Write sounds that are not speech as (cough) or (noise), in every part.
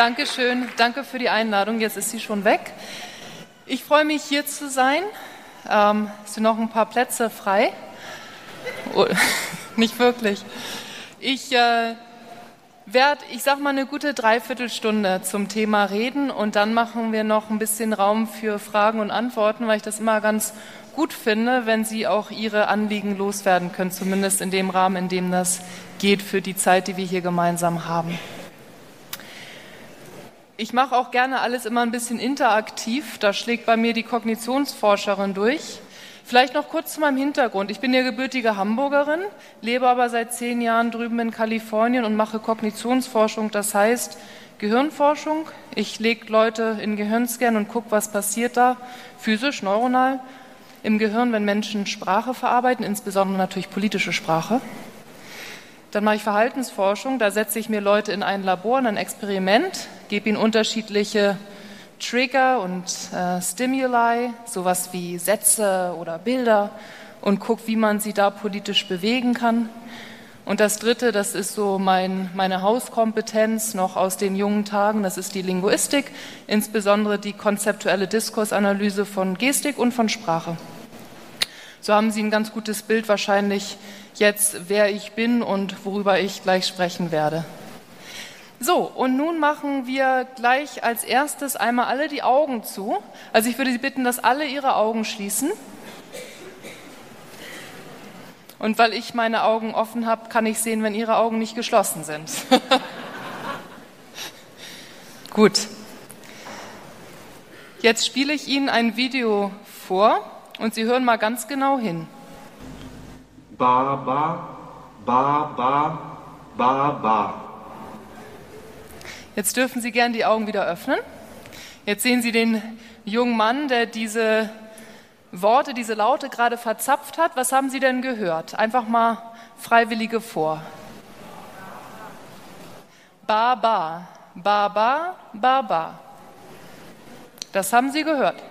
Dankeschön. Danke für die Einladung. Jetzt ist sie schon weg. Ich freue mich, hier zu sein. Ähm, sind noch ein paar Plätze frei. Oh, (laughs) nicht wirklich. Ich äh, werde, ich sage mal, eine gute Dreiviertelstunde zum Thema reden und dann machen wir noch ein bisschen Raum für Fragen und Antworten, weil ich das immer ganz gut finde, wenn Sie auch Ihre Anliegen loswerden können, zumindest in dem Rahmen, in dem das geht für die Zeit, die wir hier gemeinsam haben. Ich mache auch gerne alles immer ein bisschen interaktiv. Da schlägt bei mir die Kognitionsforscherin durch. Vielleicht noch kurz zu meinem Hintergrund. Ich bin ja gebürtige Hamburgerin, lebe aber seit zehn Jahren drüben in Kalifornien und mache Kognitionsforschung, das heißt Gehirnforschung. Ich lege Leute in Gehirnscan und gucke, was passiert da, physisch, neuronal, im Gehirn, wenn Menschen Sprache verarbeiten, insbesondere natürlich politische Sprache. Dann mache ich Verhaltensforschung, da setze ich mir Leute in ein Labor, in ein Experiment, gebe ihnen unterschiedliche Trigger und äh, Stimuli, sowas wie Sätze oder Bilder und gucke, wie man sie da politisch bewegen kann. Und das Dritte, das ist so mein, meine Hauskompetenz noch aus den jungen Tagen, das ist die Linguistik, insbesondere die konzeptuelle Diskursanalyse von Gestik und von Sprache. So haben Sie ein ganz gutes Bild wahrscheinlich jetzt, wer ich bin und worüber ich gleich sprechen werde. So, und nun machen wir gleich als erstes einmal alle die Augen zu. Also ich würde Sie bitten, dass alle Ihre Augen schließen. Und weil ich meine Augen offen habe, kann ich sehen, wenn Ihre Augen nicht geschlossen sind. (laughs) Gut. Jetzt spiele ich Ihnen ein Video vor und Sie hören mal ganz genau hin. Ba, ba, ba, ba, ba, ba. Jetzt dürfen Sie gern die Augen wieder öffnen. Jetzt sehen Sie den jungen Mann, der diese Worte, diese Laute gerade verzapft hat. Was haben Sie denn gehört? Einfach mal Freiwillige vor. Ba, ba, ba, ba, ba, ba. Das haben Sie gehört.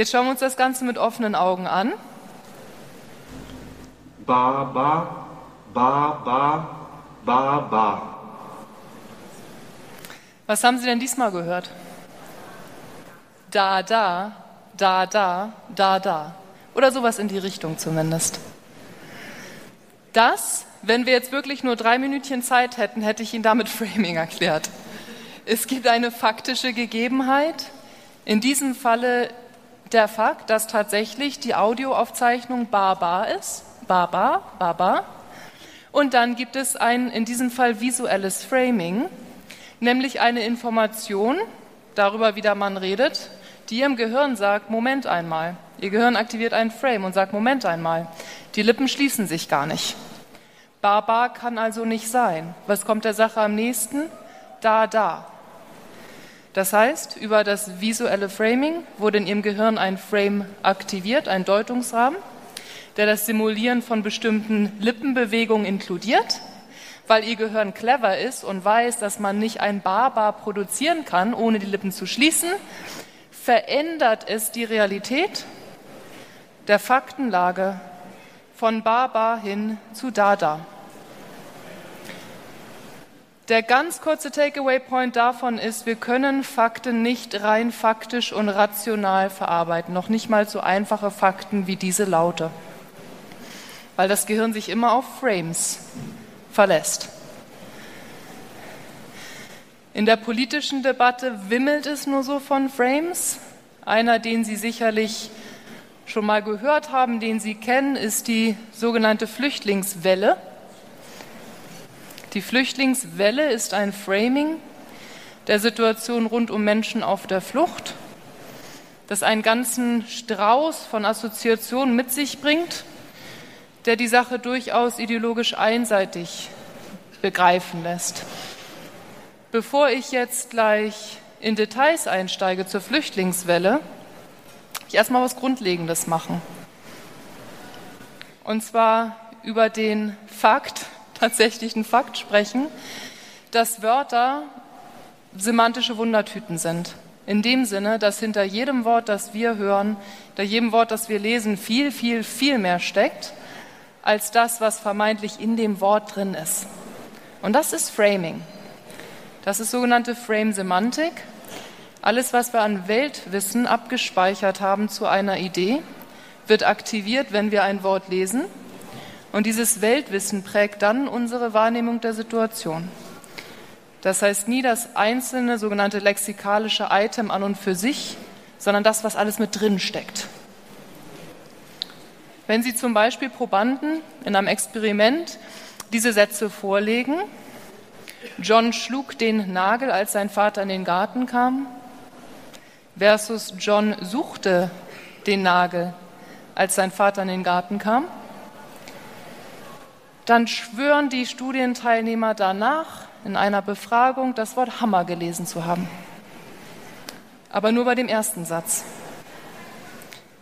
Jetzt schauen wir uns das Ganze mit offenen Augen an. Ba, ba, ba, ba, ba, ba. Was haben Sie denn diesmal gehört? Da, da, da, da, da, da. Oder sowas in die Richtung zumindest. Das, wenn wir jetzt wirklich nur drei Minütchen Zeit hätten, hätte ich Ihnen damit (laughs) Framing erklärt. Es gibt eine faktische Gegebenheit, in diesem Falle der Fakt, dass tatsächlich die Audioaufzeichnung barbar ist, barbar, barbar. Und dann gibt es ein, in diesem Fall visuelles Framing, nämlich eine Information darüber, wie der Mann redet, die ihrem Gehirn sagt, Moment einmal. Ihr Gehirn aktiviert einen Frame und sagt, Moment einmal. Die Lippen schließen sich gar nicht. Barbar kann also nicht sein. Was kommt der Sache am nächsten? Da, da. Das heißt, über das visuelle Framing wurde in Ihrem Gehirn ein Frame aktiviert, ein Deutungsrahmen, der das Simulieren von bestimmten Lippenbewegungen inkludiert. Weil Ihr Gehirn clever ist und weiß, dass man nicht ein Barbar produzieren kann, ohne die Lippen zu schließen, verändert es die Realität der Faktenlage von Barbar hin zu Dada. Der ganz kurze Takeaway-Point davon ist, wir können Fakten nicht rein faktisch und rational verarbeiten, noch nicht mal so einfache Fakten wie diese Laute, weil das Gehirn sich immer auf Frames verlässt. In der politischen Debatte wimmelt es nur so von Frames. Einer, den Sie sicherlich schon mal gehört haben, den Sie kennen, ist die sogenannte Flüchtlingswelle. Die Flüchtlingswelle ist ein Framing der Situation rund um Menschen auf der Flucht, das einen ganzen Strauß von Assoziationen mit sich bringt, der die Sache durchaus ideologisch einseitig begreifen lässt. Bevor ich jetzt gleich in Details einsteige zur Flüchtlingswelle, ich erstmal was Grundlegendes machen. Und zwar über den Fakt, tatsächlichen Fakt sprechen, dass Wörter semantische Wundertüten sind. In dem Sinne, dass hinter jedem Wort, das wir hören, hinter jedem Wort, das wir lesen, viel, viel, viel mehr steckt, als das, was vermeintlich in dem Wort drin ist. Und das ist Framing. Das ist sogenannte Frame-Semantik. Alles, was wir an Weltwissen abgespeichert haben zu einer Idee, wird aktiviert, wenn wir ein Wort lesen. Und dieses Weltwissen prägt dann unsere Wahrnehmung der Situation. Das heißt nie das einzelne sogenannte lexikalische Item an und für sich, sondern das, was alles mit drin steckt. Wenn Sie zum Beispiel Probanden in einem Experiment diese Sätze vorlegen, John schlug den Nagel, als sein Vater in den Garten kam, versus John suchte den Nagel, als sein Vater in den Garten kam, dann schwören die Studienteilnehmer danach in einer Befragung das Wort Hammer gelesen zu haben. Aber nur bei dem ersten Satz.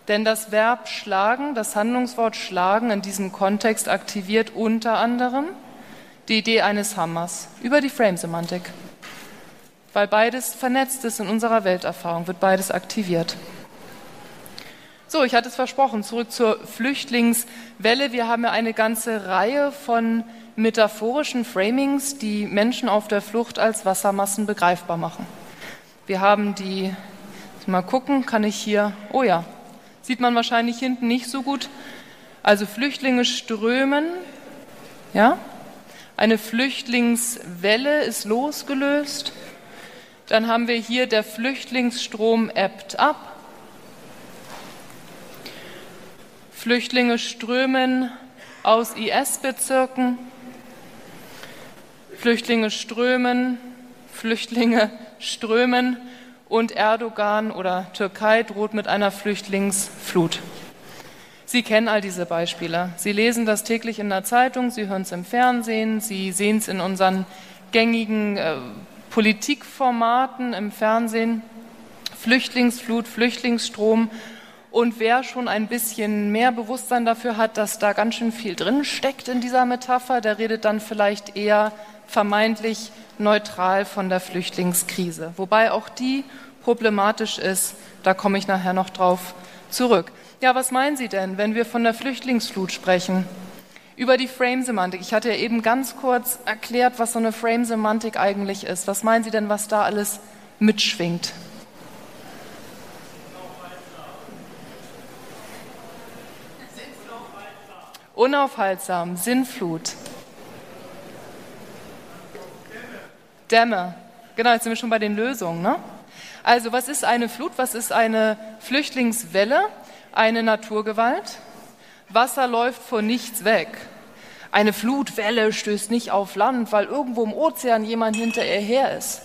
Denn das Verb schlagen, das Handlungswort schlagen in diesem Kontext aktiviert unter anderem die Idee eines Hammers über die Frame-Semantik. Weil beides vernetzt ist in unserer Welterfahrung, wird beides aktiviert. So, ich hatte es versprochen, zurück zur Flüchtlingswelle. Wir haben ja eine ganze Reihe von metaphorischen Framings, die Menschen auf der Flucht als Wassermassen begreifbar machen. Wir haben die, mal gucken, kann ich hier, oh ja, sieht man wahrscheinlich hinten nicht so gut. Also Flüchtlinge strömen, ja, eine Flüchtlingswelle ist losgelöst. Dann haben wir hier, der Flüchtlingsstrom ebbt ab. Flüchtlinge strömen aus IS-Bezirken. Flüchtlinge strömen, Flüchtlinge strömen und Erdogan oder Türkei droht mit einer Flüchtlingsflut. Sie kennen all diese Beispiele. Sie lesen das täglich in der Zeitung, Sie hören es im Fernsehen, Sie sehen es in unseren gängigen äh, Politikformaten im Fernsehen. Flüchtlingsflut, Flüchtlingsstrom. Und wer schon ein bisschen mehr Bewusstsein dafür hat, dass da ganz schön viel drin steckt in dieser Metapher, der redet dann vielleicht eher vermeintlich neutral von der Flüchtlingskrise, wobei auch die problematisch ist. Da komme ich nachher noch drauf zurück. Ja, was meinen Sie denn, wenn wir von der Flüchtlingsflut sprechen? Über die Frame-Semantik. Ich hatte ja eben ganz kurz erklärt, was so eine Frame-Semantik eigentlich ist. Was meinen Sie denn, was da alles mitschwingt? Unaufhaltsam, Sinnflut. Dämme. Genau, jetzt sind wir schon bei den Lösungen. Ne? Also, was ist eine Flut? Was ist eine Flüchtlingswelle? Eine Naturgewalt. Wasser läuft vor nichts weg. Eine Flutwelle stößt nicht auf Land, weil irgendwo im Ozean jemand hinter ihr her ist.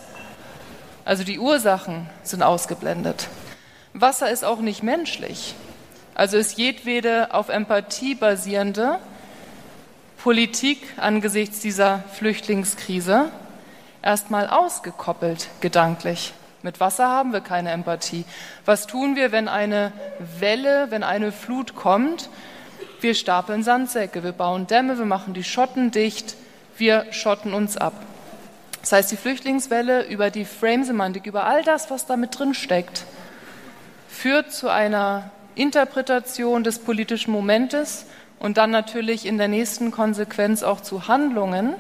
Also die Ursachen sind ausgeblendet. Wasser ist auch nicht menschlich. Also ist jedwede auf Empathie basierende Politik angesichts dieser Flüchtlingskrise erstmal ausgekoppelt gedanklich. Mit Wasser haben wir keine Empathie. Was tun wir, wenn eine Welle, wenn eine Flut kommt? Wir stapeln Sandsäcke, wir bauen Dämme, wir machen die Schotten dicht, wir schotten uns ab. Das heißt, die Flüchtlingswelle über die Frame-Semantik, über all das, was da mit drin steckt, führt zu einer Interpretation des politischen Momentes und dann natürlich in der nächsten Konsequenz auch zu Handlungen,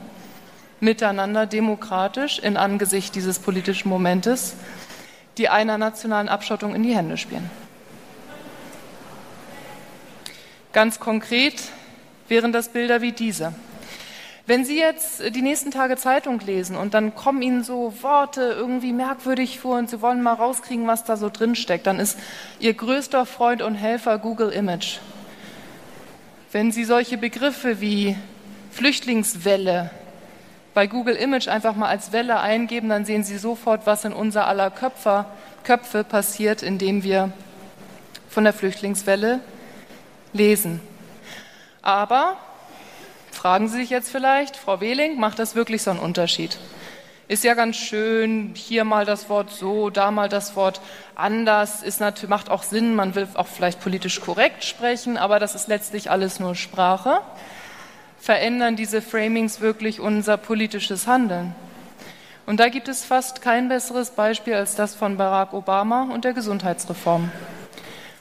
miteinander demokratisch in Angesicht dieses politischen Momentes, die einer nationalen Abschottung in die Hände spielen. Ganz konkret wären das Bilder wie diese. Wenn Sie jetzt die nächsten Tage Zeitung lesen und dann kommen Ihnen so Worte irgendwie merkwürdig vor und Sie wollen mal rauskriegen, was da so drin steckt, dann ist Ihr größter Freund und Helfer Google Image. Wenn Sie solche Begriffe wie Flüchtlingswelle bei Google Image einfach mal als Welle eingeben, dann sehen Sie sofort, was in unser aller Köpfe, Köpfe passiert, indem wir von der Flüchtlingswelle lesen. Aber fragen Sie sich jetzt vielleicht, Frau Wehling, macht das wirklich so einen Unterschied? Ist ja ganz schön, hier mal das Wort so, da mal das Wort anders, ist natürlich, macht auch Sinn, man will auch vielleicht politisch korrekt sprechen, aber das ist letztlich alles nur Sprache verändern diese Framings wirklich unser politisches Handeln. Und da gibt es fast kein besseres Beispiel als das von Barack Obama und der Gesundheitsreform.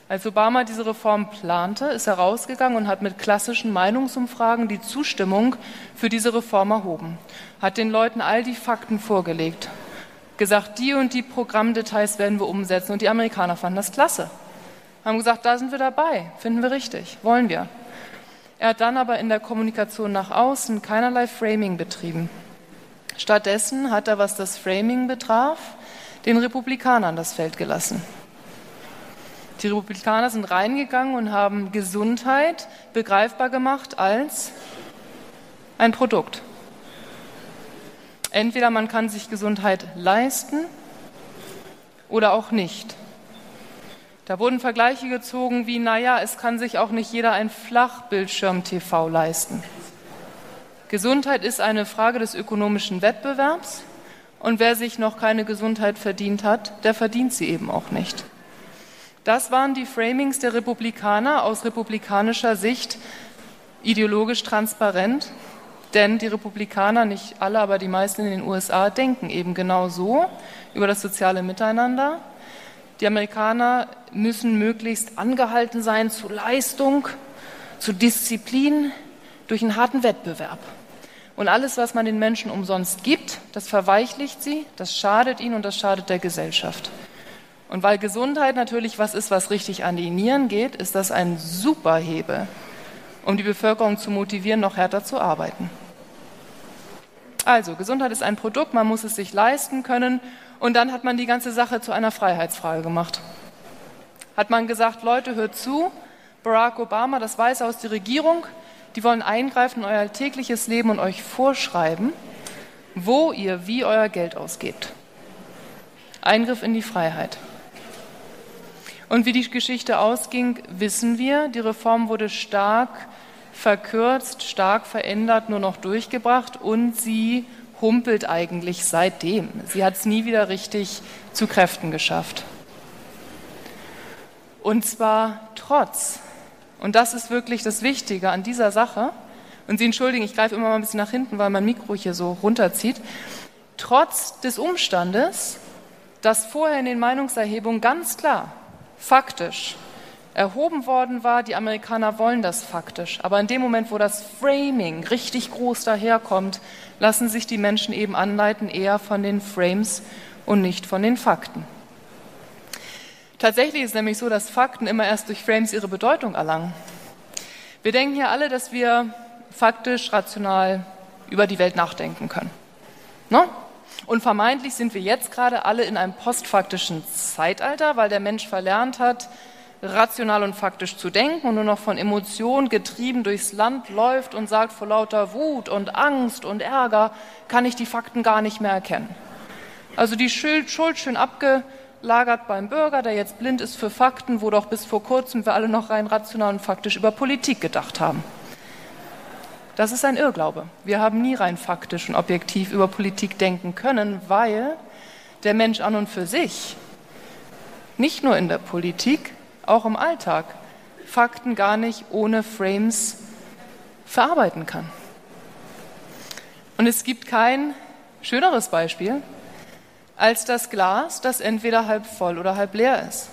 Als Obama diese Reform plante, ist er rausgegangen und hat mit klassischen Meinungsumfragen die Zustimmung für diese Reform erhoben, hat den Leuten all die Fakten vorgelegt, gesagt, die und die Programmdetails werden wir umsetzen. Und die Amerikaner fanden das klasse. Haben gesagt, da sind wir dabei, finden wir richtig, wollen wir. Er hat dann aber in der Kommunikation nach außen keinerlei Framing betrieben. Stattdessen hat er, was das Framing betraf, den Republikanern das Feld gelassen. Die Republikaner sind reingegangen und haben Gesundheit begreifbar gemacht als ein Produkt. Entweder man kann sich Gesundheit leisten oder auch nicht. Da wurden Vergleiche gezogen wie, naja, es kann sich auch nicht jeder ein Flachbildschirm-TV leisten. Gesundheit ist eine Frage des ökonomischen Wettbewerbs und wer sich noch keine Gesundheit verdient hat, der verdient sie eben auch nicht. Das waren die Framings der Republikaner aus republikanischer Sicht ideologisch transparent, denn die Republikaner, nicht alle, aber die meisten in den USA, denken eben genau so über das soziale Miteinander. Die Amerikaner müssen möglichst angehalten sein zu Leistung, zu Disziplin durch einen harten Wettbewerb. Und alles, was man den Menschen umsonst gibt, das verweichlicht sie, das schadet ihnen und das schadet der Gesellschaft. Und weil Gesundheit natürlich was ist, was richtig an die Nieren geht, ist das ein super Hebel, um die Bevölkerung zu motivieren, noch härter zu arbeiten. Also, Gesundheit ist ein Produkt, man muss es sich leisten können. Und dann hat man die ganze Sache zu einer Freiheitsfrage gemacht. Hat man gesagt, Leute, hört zu, Barack Obama, das Weiße aus der Regierung, die wollen eingreifen in euer alltägliches Leben und euch vorschreiben, wo ihr wie euer Geld ausgebt. Eingriff in die Freiheit. Und wie die Geschichte ausging, wissen wir. Die Reform wurde stark verkürzt, stark verändert, nur noch durchgebracht und sie humpelt eigentlich seitdem. Sie hat es nie wieder richtig zu Kräften geschafft. Und zwar trotz, und das ist wirklich das Wichtige an dieser Sache, und Sie entschuldigen, ich greife immer mal ein bisschen nach hinten, weil mein Mikro hier so runterzieht, trotz des Umstandes, dass vorher in den Meinungserhebungen ganz klar faktisch erhoben worden war, die Amerikaner wollen das faktisch. Aber in dem Moment, wo das Framing richtig groß daherkommt, lassen sich die Menschen eben anleiten eher von den Frames und nicht von den Fakten. Tatsächlich ist es nämlich so, dass Fakten immer erst durch Frames ihre Bedeutung erlangen. Wir denken hier alle, dass wir faktisch, rational über die Welt nachdenken können. Ne? Und vermeintlich sind wir jetzt gerade alle in einem postfaktischen Zeitalter, weil der Mensch verlernt hat, rational und faktisch zu denken und nur noch von Emotionen getrieben durchs Land läuft und sagt, vor lauter Wut und Angst und Ärger kann ich die Fakten gar nicht mehr erkennen. Also die Schuld, schön abgelagert beim Bürger, der jetzt blind ist für Fakten, wo doch bis vor kurzem wir alle noch rein rational und faktisch über Politik gedacht haben. Das ist ein Irrglaube. Wir haben nie rein faktisch und objektiv über Politik denken können, weil der Mensch an und für sich, nicht nur in der Politik, auch im Alltag, Fakten gar nicht ohne Frames verarbeiten kann. Und es gibt kein schöneres Beispiel als das Glas, das entweder halb voll oder halb leer ist.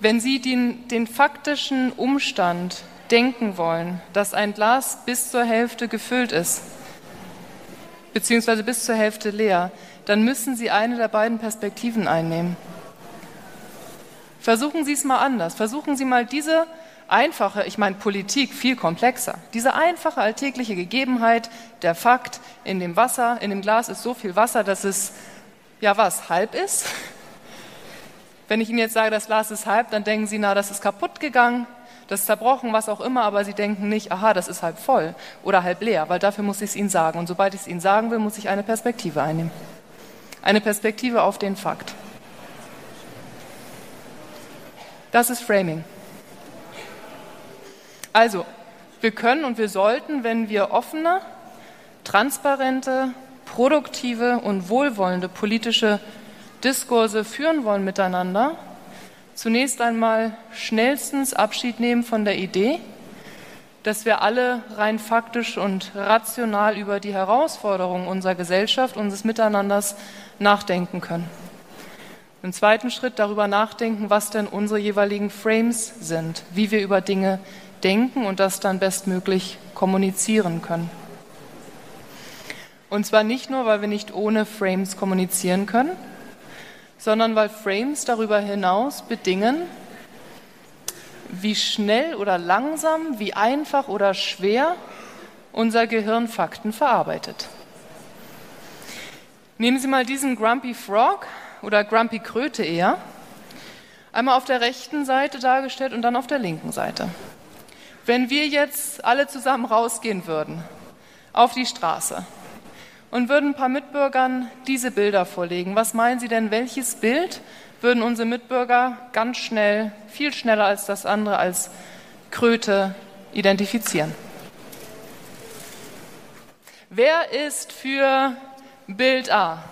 Wenn Sie den, den faktischen Umstand denken wollen, dass ein Glas bis zur Hälfte gefüllt ist, beziehungsweise bis zur Hälfte leer, dann müssen Sie eine der beiden Perspektiven einnehmen. Versuchen Sie es mal anders. Versuchen Sie mal diese einfache, ich meine Politik viel komplexer, diese einfache alltägliche Gegebenheit, der Fakt, in dem Wasser, in dem Glas ist so viel Wasser, dass es, ja was, halb ist. (laughs) Wenn ich Ihnen jetzt sage, das Glas ist halb, dann denken Sie, na, das ist kaputt gegangen das ist zerbrochen, was auch immer, aber sie denken nicht, aha, das ist halb voll oder halb leer, weil dafür muss ich es ihnen sagen. Und sobald ich es ihnen sagen will, muss ich eine Perspektive einnehmen. Eine Perspektive auf den Fakt. Das ist Framing. Also, wir können und wir sollten, wenn wir offene, transparente, produktive und wohlwollende politische Diskurse führen wollen miteinander, zunächst einmal schnellstens Abschied nehmen von der Idee, dass wir alle rein faktisch und rational über die Herausforderungen unserer Gesellschaft, unseres Miteinanders nachdenken können. Im zweiten Schritt darüber nachdenken, was denn unsere jeweiligen Frames sind, wie wir über Dinge denken und das dann bestmöglich kommunizieren können. Und zwar nicht nur, weil wir nicht ohne Frames kommunizieren können, sondern weil Frames darüber hinaus bedingen, wie schnell oder langsam, wie einfach oder schwer unser Gehirn Fakten verarbeitet. Nehmen Sie mal diesen Grumpy Frog oder Grumpy Kröte eher, einmal auf der rechten Seite dargestellt und dann auf der linken Seite. Wenn wir jetzt alle zusammen rausgehen würden auf die Straße und würden ein paar Mitbürgern diese Bilder vorlegen, was meinen Sie denn, welches Bild würden unsere Mitbürger ganz schnell, viel schneller als das andere, als Kröte identifizieren. Wer ist für Bild A?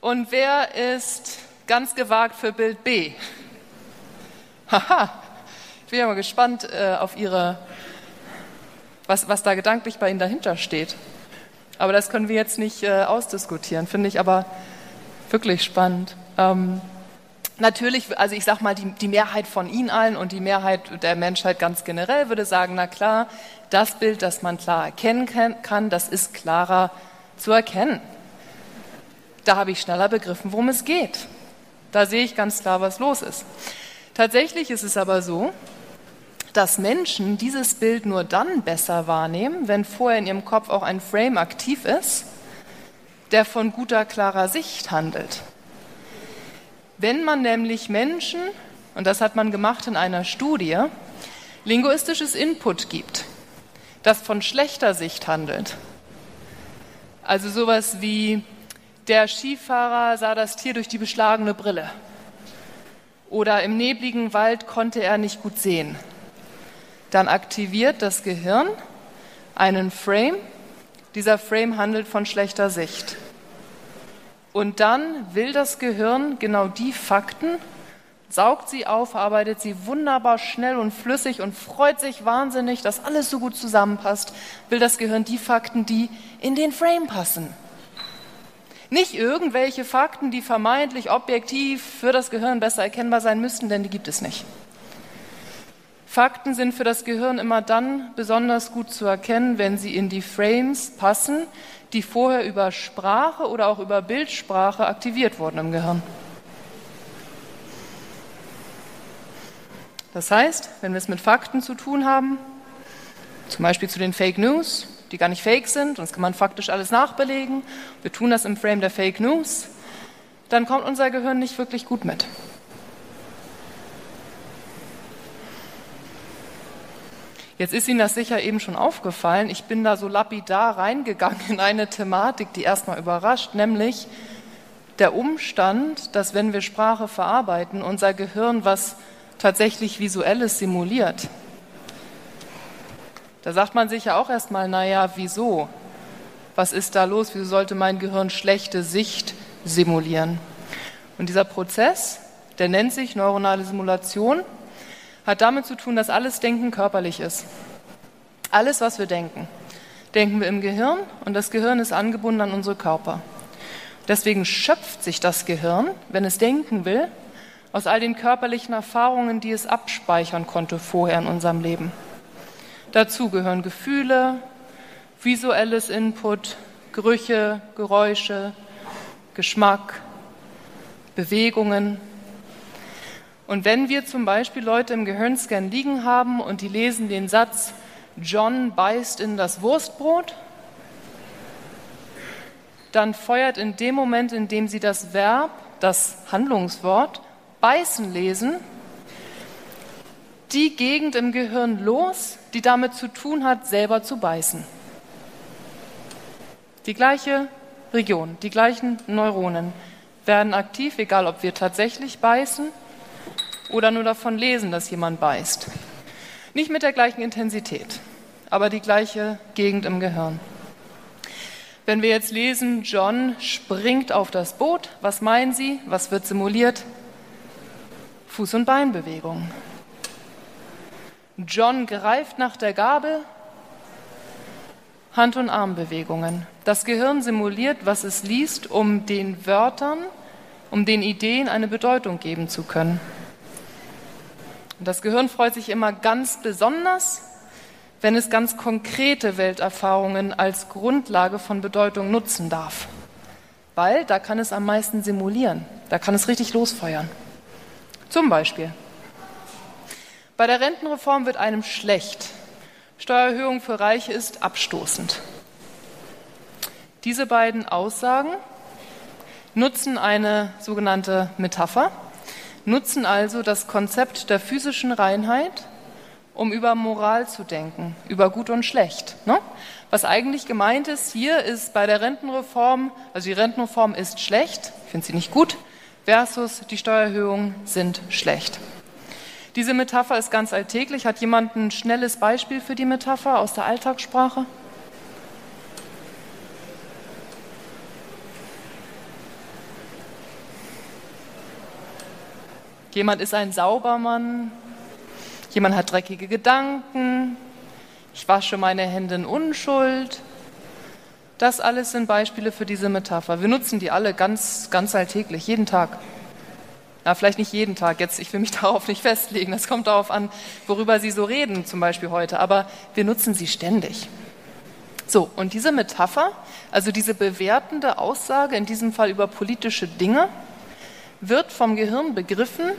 Und wer ist ganz gewagt für Bild B? Haha, ich bin ja mal gespannt äh, auf Ihre, was, was da gedanklich bei Ihnen dahinter steht. Aber das können wir jetzt nicht äh, ausdiskutieren, finde ich aber wirklich spannend. Ähm, natürlich, also ich sage mal, die, die Mehrheit von Ihnen allen und die Mehrheit der Menschheit ganz generell würde sagen, na klar, das Bild, das man klar erkennen kann, das ist klarer zu erkennen. Da habe ich schneller begriffen, worum es geht. Da sehe ich ganz klar, was los ist. Tatsächlich ist es aber so, dass Menschen dieses Bild nur dann besser wahrnehmen, wenn vorher in ihrem Kopf auch ein Frame aktiv ist, der von guter, klarer Sicht handelt. Wenn man nämlich Menschen, und das hat man gemacht in einer Studie, linguistisches Input gibt, das von schlechter Sicht handelt, also sowas wie der Skifahrer sah das Tier durch die beschlagene Brille oder im nebligen Wald konnte er nicht gut sehen, dann aktiviert das Gehirn einen Frame. Dieser Frame handelt von schlechter Sicht. Und dann will das Gehirn genau die Fakten, saugt sie auf, arbeitet sie wunderbar schnell und flüssig und freut sich wahnsinnig, dass alles so gut zusammenpasst, will das Gehirn die Fakten, die in den Frame passen. Nicht irgendwelche Fakten, die vermeintlich objektiv für das Gehirn besser erkennbar sein müssten, denn die gibt es nicht. Fakten sind für das Gehirn immer dann besonders gut zu erkennen, wenn sie in die Frames passen, die vorher über Sprache oder auch über Bildsprache aktiviert wurden im Gehirn. Das heißt, wenn wir es mit Fakten zu tun haben, zum Beispiel zu den Fake News, die gar nicht fake sind, und das kann man faktisch alles nachbelegen, wir tun das im Frame der Fake News, dann kommt unser Gehirn nicht wirklich gut mit. Jetzt ist Ihnen das sicher eben schon aufgefallen. Ich bin da so lapidar reingegangen in eine Thematik, die erstmal überrascht, nämlich der Umstand, dass wenn wir Sprache verarbeiten, unser Gehirn was tatsächlich Visuelles simuliert. Da sagt man sich ja auch erstmal, naja, wieso? Was ist da los? Wieso sollte mein Gehirn schlechte Sicht simulieren? Und dieser Prozess, der nennt sich neuronale Simulation hat damit zu tun, dass alles Denken körperlich ist. Alles, was wir denken, denken wir im Gehirn und das Gehirn ist angebunden an unsere Körper. Deswegen schöpft sich das Gehirn, wenn es denken will, aus all den körperlichen Erfahrungen, die es abspeichern konnte vorher in unserem Leben. Dazu gehören Gefühle, visuelles Input, Gerüche, Geräusche, Geschmack, Bewegungen, und wenn wir zum Beispiel Leute im Gehirnscan liegen haben und die lesen den Satz, John beißt in das Wurstbrot, dann feuert in dem Moment, in dem sie das Verb, das Handlungswort, beißen lesen, die Gegend im Gehirn los, die damit zu tun hat, selber zu beißen. Die gleiche Region, die gleichen Neuronen werden aktiv, egal ob wir tatsächlich beißen oder nur davon lesen, dass jemand beißt. Nicht mit der gleichen Intensität, aber die gleiche Gegend im Gehirn. Wenn wir jetzt lesen, John springt auf das Boot, was meinen Sie? Was wird simuliert? Fuß- und Beinbewegung. John greift nach der Gabel. Hand- und Armbewegungen. Das Gehirn simuliert, was es liest, um den Wörtern, um den Ideen eine Bedeutung geben zu können. Und das Gehirn freut sich immer ganz besonders, wenn es ganz konkrete Welterfahrungen als Grundlage von Bedeutung nutzen darf. Weil da kann es am meisten simulieren, da kann es richtig losfeuern. Zum Beispiel, bei der Rentenreform wird einem schlecht. Steuererhöhung für Reiche ist abstoßend. Diese beiden Aussagen nutzen eine sogenannte Metapher, nutzen also das Konzept der physischen Reinheit, um über Moral zu denken, über Gut und Schlecht. Ne? Was eigentlich gemeint ist, hier ist bei der Rentenreform, also die Rentenreform ist schlecht, ich finde sie nicht gut, versus die Steuererhöhungen sind schlecht. Diese Metapher ist ganz alltäglich. Hat jemand ein schnelles Beispiel für die Metapher aus der Alltagssprache? Jemand ist ein Saubermann. Jemand hat dreckige Gedanken. Ich wasche meine Hände in Unschuld. Das alles sind Beispiele für diese Metapher. Wir nutzen die alle ganz, ganz alltäglich, jeden Tag. Ja, vielleicht nicht jeden Tag. Jetzt, ich will mich (laughs) darauf nicht festlegen. Das kommt darauf an, worüber Sie so reden, zum Beispiel heute. Aber wir nutzen sie ständig. So, und diese Metapher, also diese bewertende Aussage, in diesem Fall über politische Dinge, wird vom Gehirn begriffen,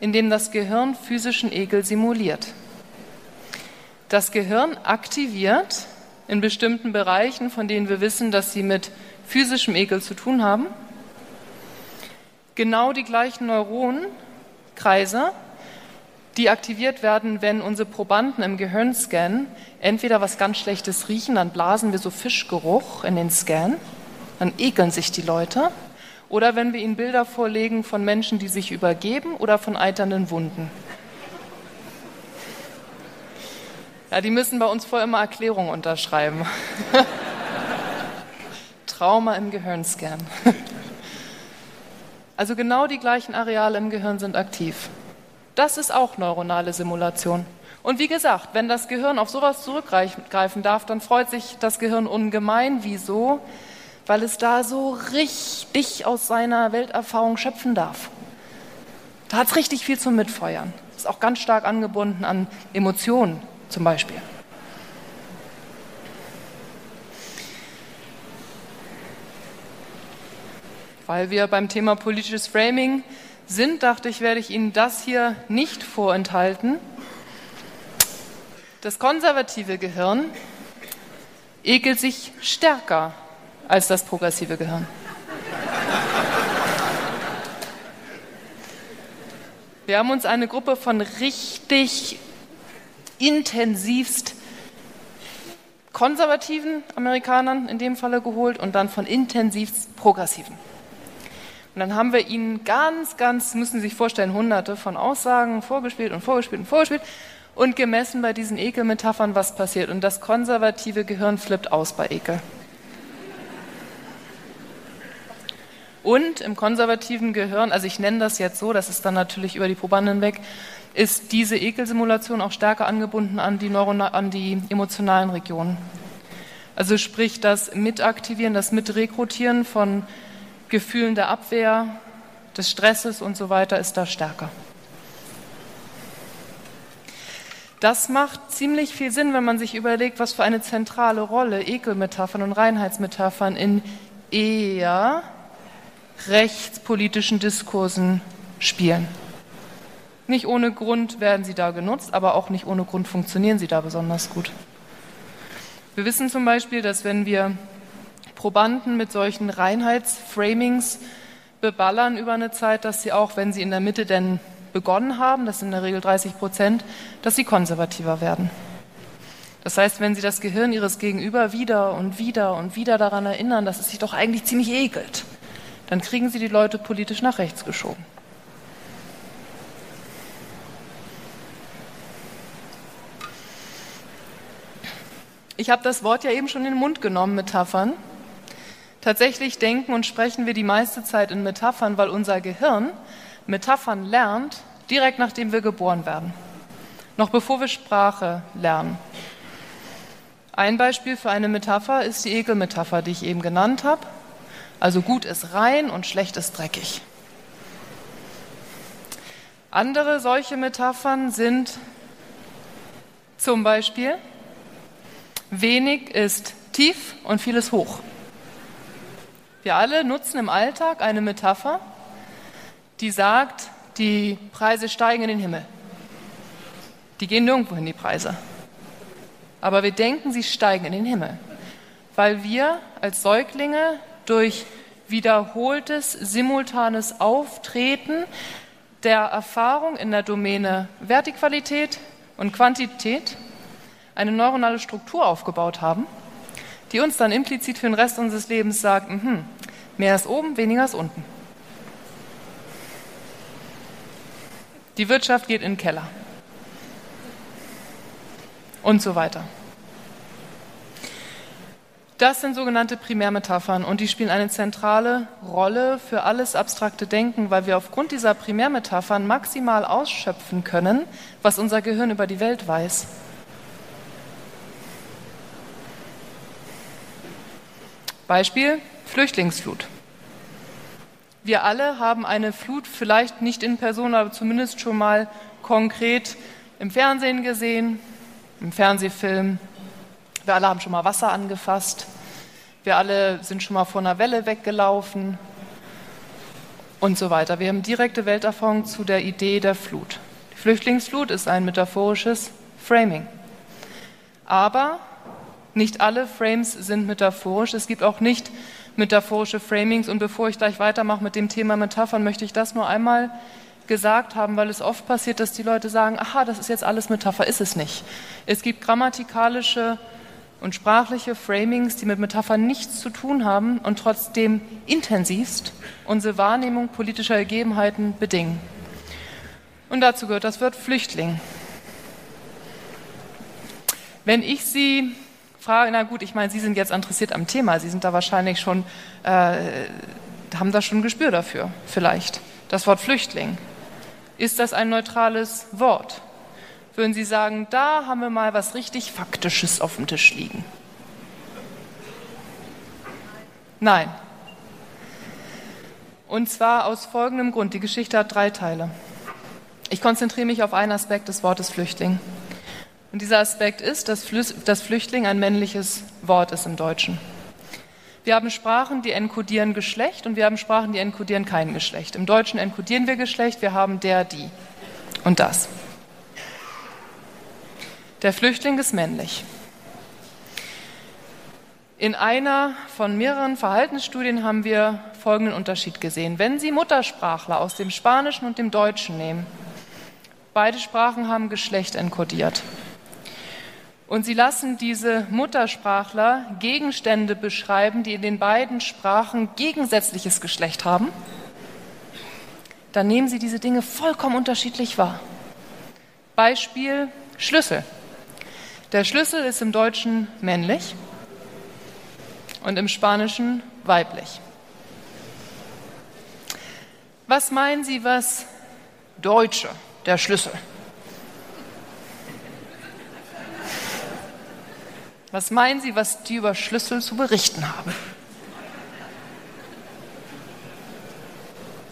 indem das Gehirn physischen Ekel simuliert. Das Gehirn aktiviert in bestimmten Bereichen, von denen wir wissen, dass sie mit physischem Ekel zu tun haben, genau die gleichen Neuronenkreise, die aktiviert werden, wenn unsere Probanden im Gehirn scannen, entweder was ganz Schlechtes riechen, dann blasen wir so Fischgeruch in den Scan, dann ekeln sich die Leute, oder wenn wir ihnen Bilder vorlegen von Menschen, die sich übergeben oder von eiternden Wunden. Ja, die müssen bei uns vorher immer Erklärungen unterschreiben. (laughs) Trauma im Gehirnscan. (laughs) Also genau die gleichen Areale im Gehirn sind aktiv. Das ist auch neuronale Simulation. Und wie gesagt, wenn das Gehirn auf sowas zurückgreifen darf, dann freut sich das Gehirn ungemein. Wieso? Weil es da so richtig aus seiner Welterfahrung schöpfen darf. Da hat es richtig viel zum Mitfeuern. Ist auch ganz stark angebunden an Emotionen zum Beispiel. Weil wir beim Thema politisches Framing sind, dachte ich, werde ich Ihnen das hier nicht vorenthalten. Das konservative Gehirn ekelt sich stärker als das progressive Gehirn. Wir haben uns eine Gruppe von richtig intensivst konservativen Amerikanern in dem Falle geholt und dann von intensivst progressiven. Und dann haben wir ihnen ganz, ganz, müssen Sie sich vorstellen, hunderte von Aussagen vorgespielt und vorgespielt und vorgespielt und gemessen bei diesen Ekelmetaphern, was passiert. Und das konservative Gehirn flippt aus bei Ekel. Und im konservativen Gehirn, also ich nenne das jetzt so, das ist dann natürlich über die Probanden weg, ist diese Ekelsimulation auch stärker angebunden an die, Neurona an die emotionalen Regionen. Also sprich das Mitaktivieren, das Mitrekrutieren von Gefühlen der Abwehr, des Stresses und so weiter ist da stärker. Das macht ziemlich viel Sinn, wenn man sich überlegt, was für eine zentrale Rolle Ekelmetaphern und Reinheitsmetaphern in eher rechtspolitischen Diskursen spielen. Nicht ohne Grund werden sie da genutzt, aber auch nicht ohne Grund funktionieren sie da besonders gut. Wir wissen zum Beispiel, dass wenn wir Probanden mit solchen Reinheitsframings beballern über eine Zeit, dass sie auch, wenn sie in der Mitte denn begonnen haben, das sind in der Regel 30 Prozent, dass sie konservativer werden. Das heißt, wenn sie das Gehirn ihres Gegenüber wieder und wieder und wieder daran erinnern, dass es sich doch eigentlich ziemlich ekelt, dann kriegen sie die Leute politisch nach rechts geschoben. Ich habe das Wort ja eben schon in den Mund genommen, Metaphern. Tatsächlich denken und sprechen wir die meiste Zeit in Metaphern, weil unser Gehirn Metaphern lernt, direkt nachdem wir geboren werden. Noch bevor wir Sprache lernen. Ein Beispiel für eine Metapher ist die Ekelmetapher, die ich eben genannt habe. Also gut ist rein und schlecht ist dreckig. Andere solche Metaphern sind zum Beispiel wenig ist tief und vieles hoch. Wir alle nutzen im Alltag eine Metapher, die sagt, die Preise steigen in den Himmel. Die gehen nirgendwo hin, die Preise. Aber wir denken, sie steigen in den Himmel, weil wir als Säuglinge durch wiederholtes, simultanes Auftreten der Erfahrung in der Domäne Vertikalität und Quantität eine neuronale Struktur aufgebaut haben, die uns dann implizit für den Rest unseres Lebens sagt, mh, mehr ist oben, weniger ist unten. Die Wirtschaft geht in den Keller. Und so weiter. Das sind sogenannte Primärmetaphern und die spielen eine zentrale Rolle für alles abstrakte Denken, weil wir aufgrund dieser Primärmetaphern maximal ausschöpfen können, was unser Gehirn über die Welt weiß. Beispiel Flüchtlingsflut. Wir alle haben eine Flut vielleicht nicht in Person, aber zumindest schon mal konkret im Fernsehen gesehen, im Fernsehfilm, wir alle haben schon mal Wasser angefasst. Wir alle sind schon mal vor einer Welle weggelaufen und so weiter. Wir haben direkte Welterfahrung zu der Idee der Flut. Die Flüchtlingsflut ist ein metaphorisches Framing. Aber nicht alle Frames sind metaphorisch. Es gibt auch nicht metaphorische Framings. Und bevor ich gleich weitermache mit dem Thema Metaphern, möchte ich das nur einmal gesagt haben, weil es oft passiert, dass die Leute sagen, aha, das ist jetzt alles Metapher, ist es nicht. Es gibt grammatikalische und sprachliche Framings, die mit Metaphern nichts zu tun haben und trotzdem intensivst unsere Wahrnehmung politischer Gegebenheiten bedingen. Und dazu gehört das Wort Flüchtling. Wenn ich Sie frage, na gut, ich meine, Sie sind jetzt interessiert am Thema, Sie sind da wahrscheinlich schon, äh, haben da schon ein Gespür dafür, vielleicht. Das Wort Flüchtling. Ist das ein neutrales Wort? Würden Sie sagen, da haben wir mal was richtig Faktisches auf dem Tisch liegen? Nein. Und zwar aus folgendem Grund. Die Geschichte hat drei Teile. Ich konzentriere mich auf einen Aspekt des Wortes Flüchtling. Und dieser Aspekt ist, dass, Flüchtling ein männliches Wort ist im Deutschen. Wir haben Sprachen, die enkodieren Geschlecht und wir haben Sprachen, die enkodieren kein Geschlecht. Im Deutschen enkodieren wir Geschlecht, wir haben der, die und das. Der Flüchtling ist männlich. In einer von mehreren Verhaltensstudien haben wir folgenden Unterschied gesehen. Wenn Sie Muttersprachler aus dem Spanischen und dem Deutschen nehmen, beide Sprachen haben Geschlecht enkodiert. Und Sie lassen diese Muttersprachler Gegenstände beschreiben, die in den beiden Sprachen gegensätzliches Geschlecht haben, dann nehmen Sie diese Dinge vollkommen unterschiedlich wahr. Beispiel Schlüssel. Der Schlüssel ist im Deutschen männlich und im Spanischen weiblich. Was meinen Sie, was Deutsche, der Schlüssel? Was meinen Sie, was die über Schlüssel zu berichten haben?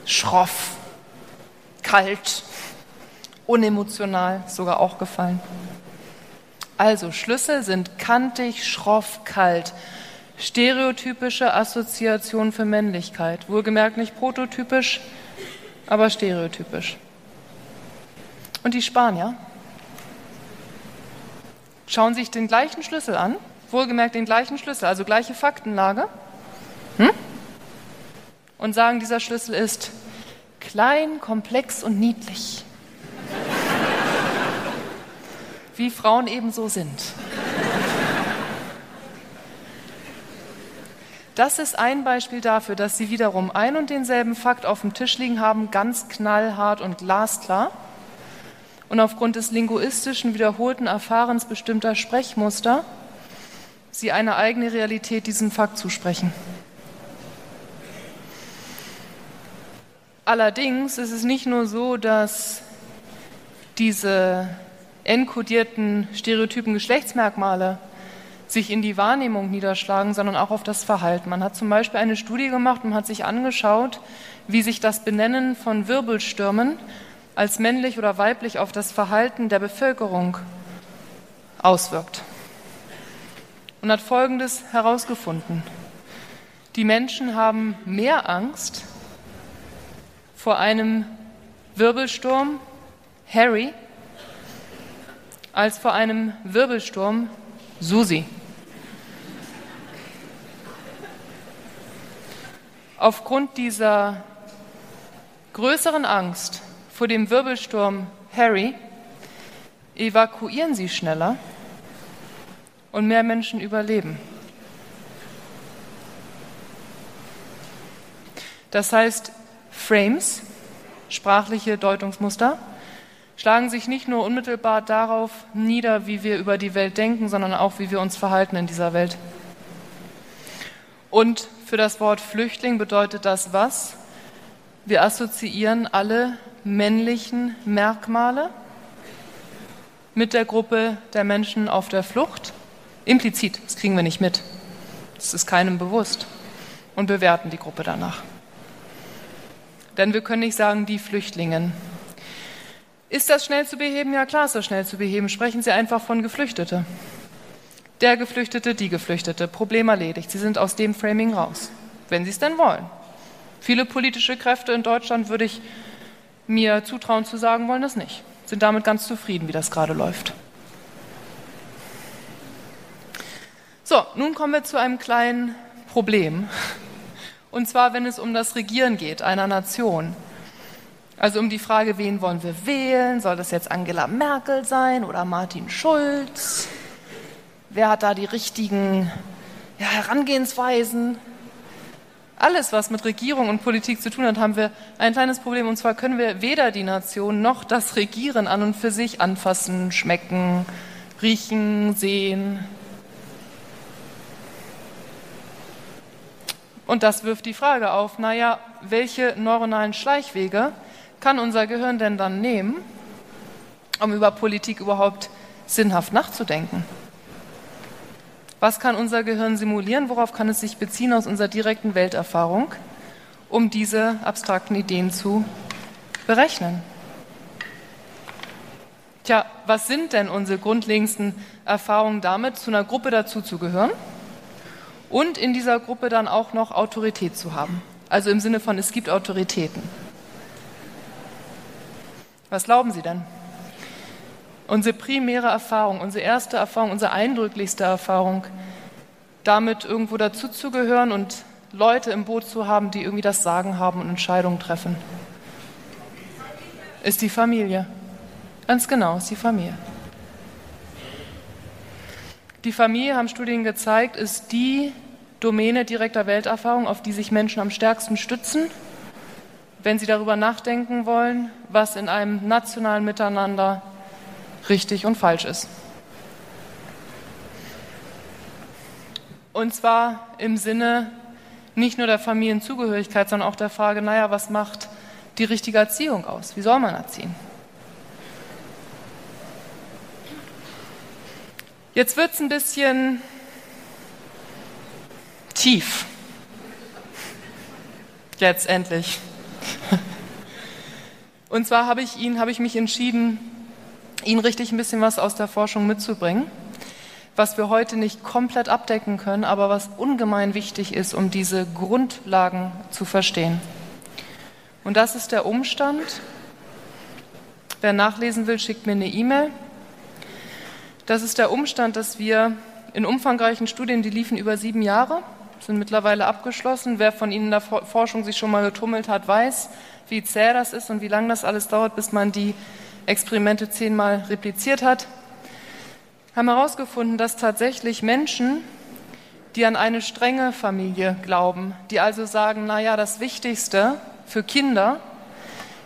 Schroff, kalt, unemotional, sogar auch gefallen. Also Schlüssel sind kantig, schroff, kalt. Stereotypische Assoziation für Männlichkeit. Wohlgemerkt nicht prototypisch, aber stereotypisch. Und die Spanier schauen sich den gleichen Schlüssel an, wohlgemerkt den gleichen Schlüssel, also gleiche Faktenlage, hm? und sagen, dieser Schlüssel ist klein, komplex und niedlich wie Frauen ebenso sind. Das ist ein Beispiel dafür, dass sie wiederum ein und denselben Fakt auf dem Tisch liegen haben, ganz knallhart und glasklar. Und aufgrund des linguistischen wiederholten Erfahrens bestimmter Sprechmuster sie eine eigene Realität diesem Fakt zusprechen. Allerdings ist es nicht nur so, dass diese enkodierten stereotypen Geschlechtsmerkmale sich in die Wahrnehmung niederschlagen, sondern auch auf das Verhalten. Man hat zum Beispiel eine Studie gemacht und hat sich angeschaut, wie sich das Benennen von Wirbelstürmen als männlich oder weiblich auf das Verhalten der Bevölkerung auswirkt. Und hat Folgendes herausgefunden. Die Menschen haben mehr Angst vor einem Wirbelsturm Harry als vor einem Wirbelsturm Susi. Aufgrund dieser größeren Angst vor dem Wirbelsturm Harry evakuieren sie schneller und mehr Menschen überleben. Das heißt, Frames, sprachliche Deutungsmuster, schlagen sich nicht nur unmittelbar darauf nieder, wie wir über die Welt denken, sondern auch, wie wir uns verhalten in dieser Welt. Und für das Wort Flüchtling bedeutet das was? Wir assoziieren alle männlichen Merkmale mit der Gruppe der Menschen auf der Flucht. Implizit, das kriegen wir nicht mit. Das ist keinem bewusst. Und bewerten die Gruppe danach. Denn wir können nicht sagen, die Flüchtlingen. Ist das schnell zu beheben? Ja, klar ist das schnell zu beheben. Sprechen Sie einfach von Geflüchtete. Der Geflüchtete, die Geflüchtete. Problem erledigt. Sie sind aus dem Framing raus. Wenn Sie es denn wollen. Viele politische Kräfte in Deutschland würde ich mir zutrauen zu sagen, wollen das nicht. Sind damit ganz zufrieden, wie das gerade läuft. So, nun kommen wir zu einem kleinen Problem. Und zwar, wenn es um das Regieren geht einer Nation. Also um die Frage, wen wollen wir wählen? Soll das jetzt Angela Merkel sein oder Martin Schulz? Wer hat da die richtigen ja, Herangehensweisen? alles, was mit Regierung und Politik zu tun hat, haben wir ein kleines Problem. Und zwar können wir weder die Nation noch das Regieren an und für sich anfassen, schmecken, riechen, sehen. Und das wirft die Frage auf, naja, welche neuronalen Schleichwege kann unser Gehirn denn dann nehmen, um über Politik überhaupt sinnhaft nachzudenken? Was kann unser Gehirn simulieren? Worauf kann es sich beziehen aus unserer direkten Welterfahrung, um diese abstrakten Ideen zu berechnen? Tja, was sind denn unsere grundlegendsten Erfahrungen damit, zu einer Gruppe dazuzugehören und in dieser Gruppe dann auch noch Autorität zu haben? Also im Sinne von, es gibt Autoritäten. Was glauben Sie denn? unsere primäre Erfahrung, unsere erste Erfahrung, unsere eindrücklichste Erfahrung, damit irgendwo dazuzugehören und Leute im Boot zu haben, die irgendwie das Sagen haben und Entscheidungen treffen, ist die Familie. Ganz genau, ist die Familie. Die Familie, haben Studien gezeigt, ist die Domäne direkter Welterfahrung, auf die sich Menschen am stärksten stützen, wenn sie darüber nachdenken wollen, was in einem nationalen Miteinander richtig und falsch ist. Und zwar im Sinne nicht nur der Familienzugehörigkeit, sondern auch der Frage, naja, was macht die richtige Erziehung aus? Wie soll man erziehen? Jetzt wird es ein bisschen tief. Jetzt endlich. (laughs) Und zwar habe ich ihn, habe ich mich entschieden, Ihnen richtig ein bisschen was aus der Forschung mitzubringen, was wir heute nicht komplett abdecken können, aber was ungemein wichtig ist, um diese Grundlagen zu verstehen. Und das ist der Umstand, wer nachlesen will, schickt mir eine E-Mail. Das ist der Umstand, dass wir in umfangreichen Studien, die liefen über sieben Jahre, sind mittlerweile abgeschlossen. Wer von Ihnen in der Forschung sich schon mal getummelt hat, weiß, wie zäh das ist und wie lange das alles dauert, bis man die Experimente zehnmal repliziert hat, haben herausgefunden, dass tatsächlich Menschen, die an eine strenge Familie glauben, die also sagen, na ja, das Wichtigste für Kinder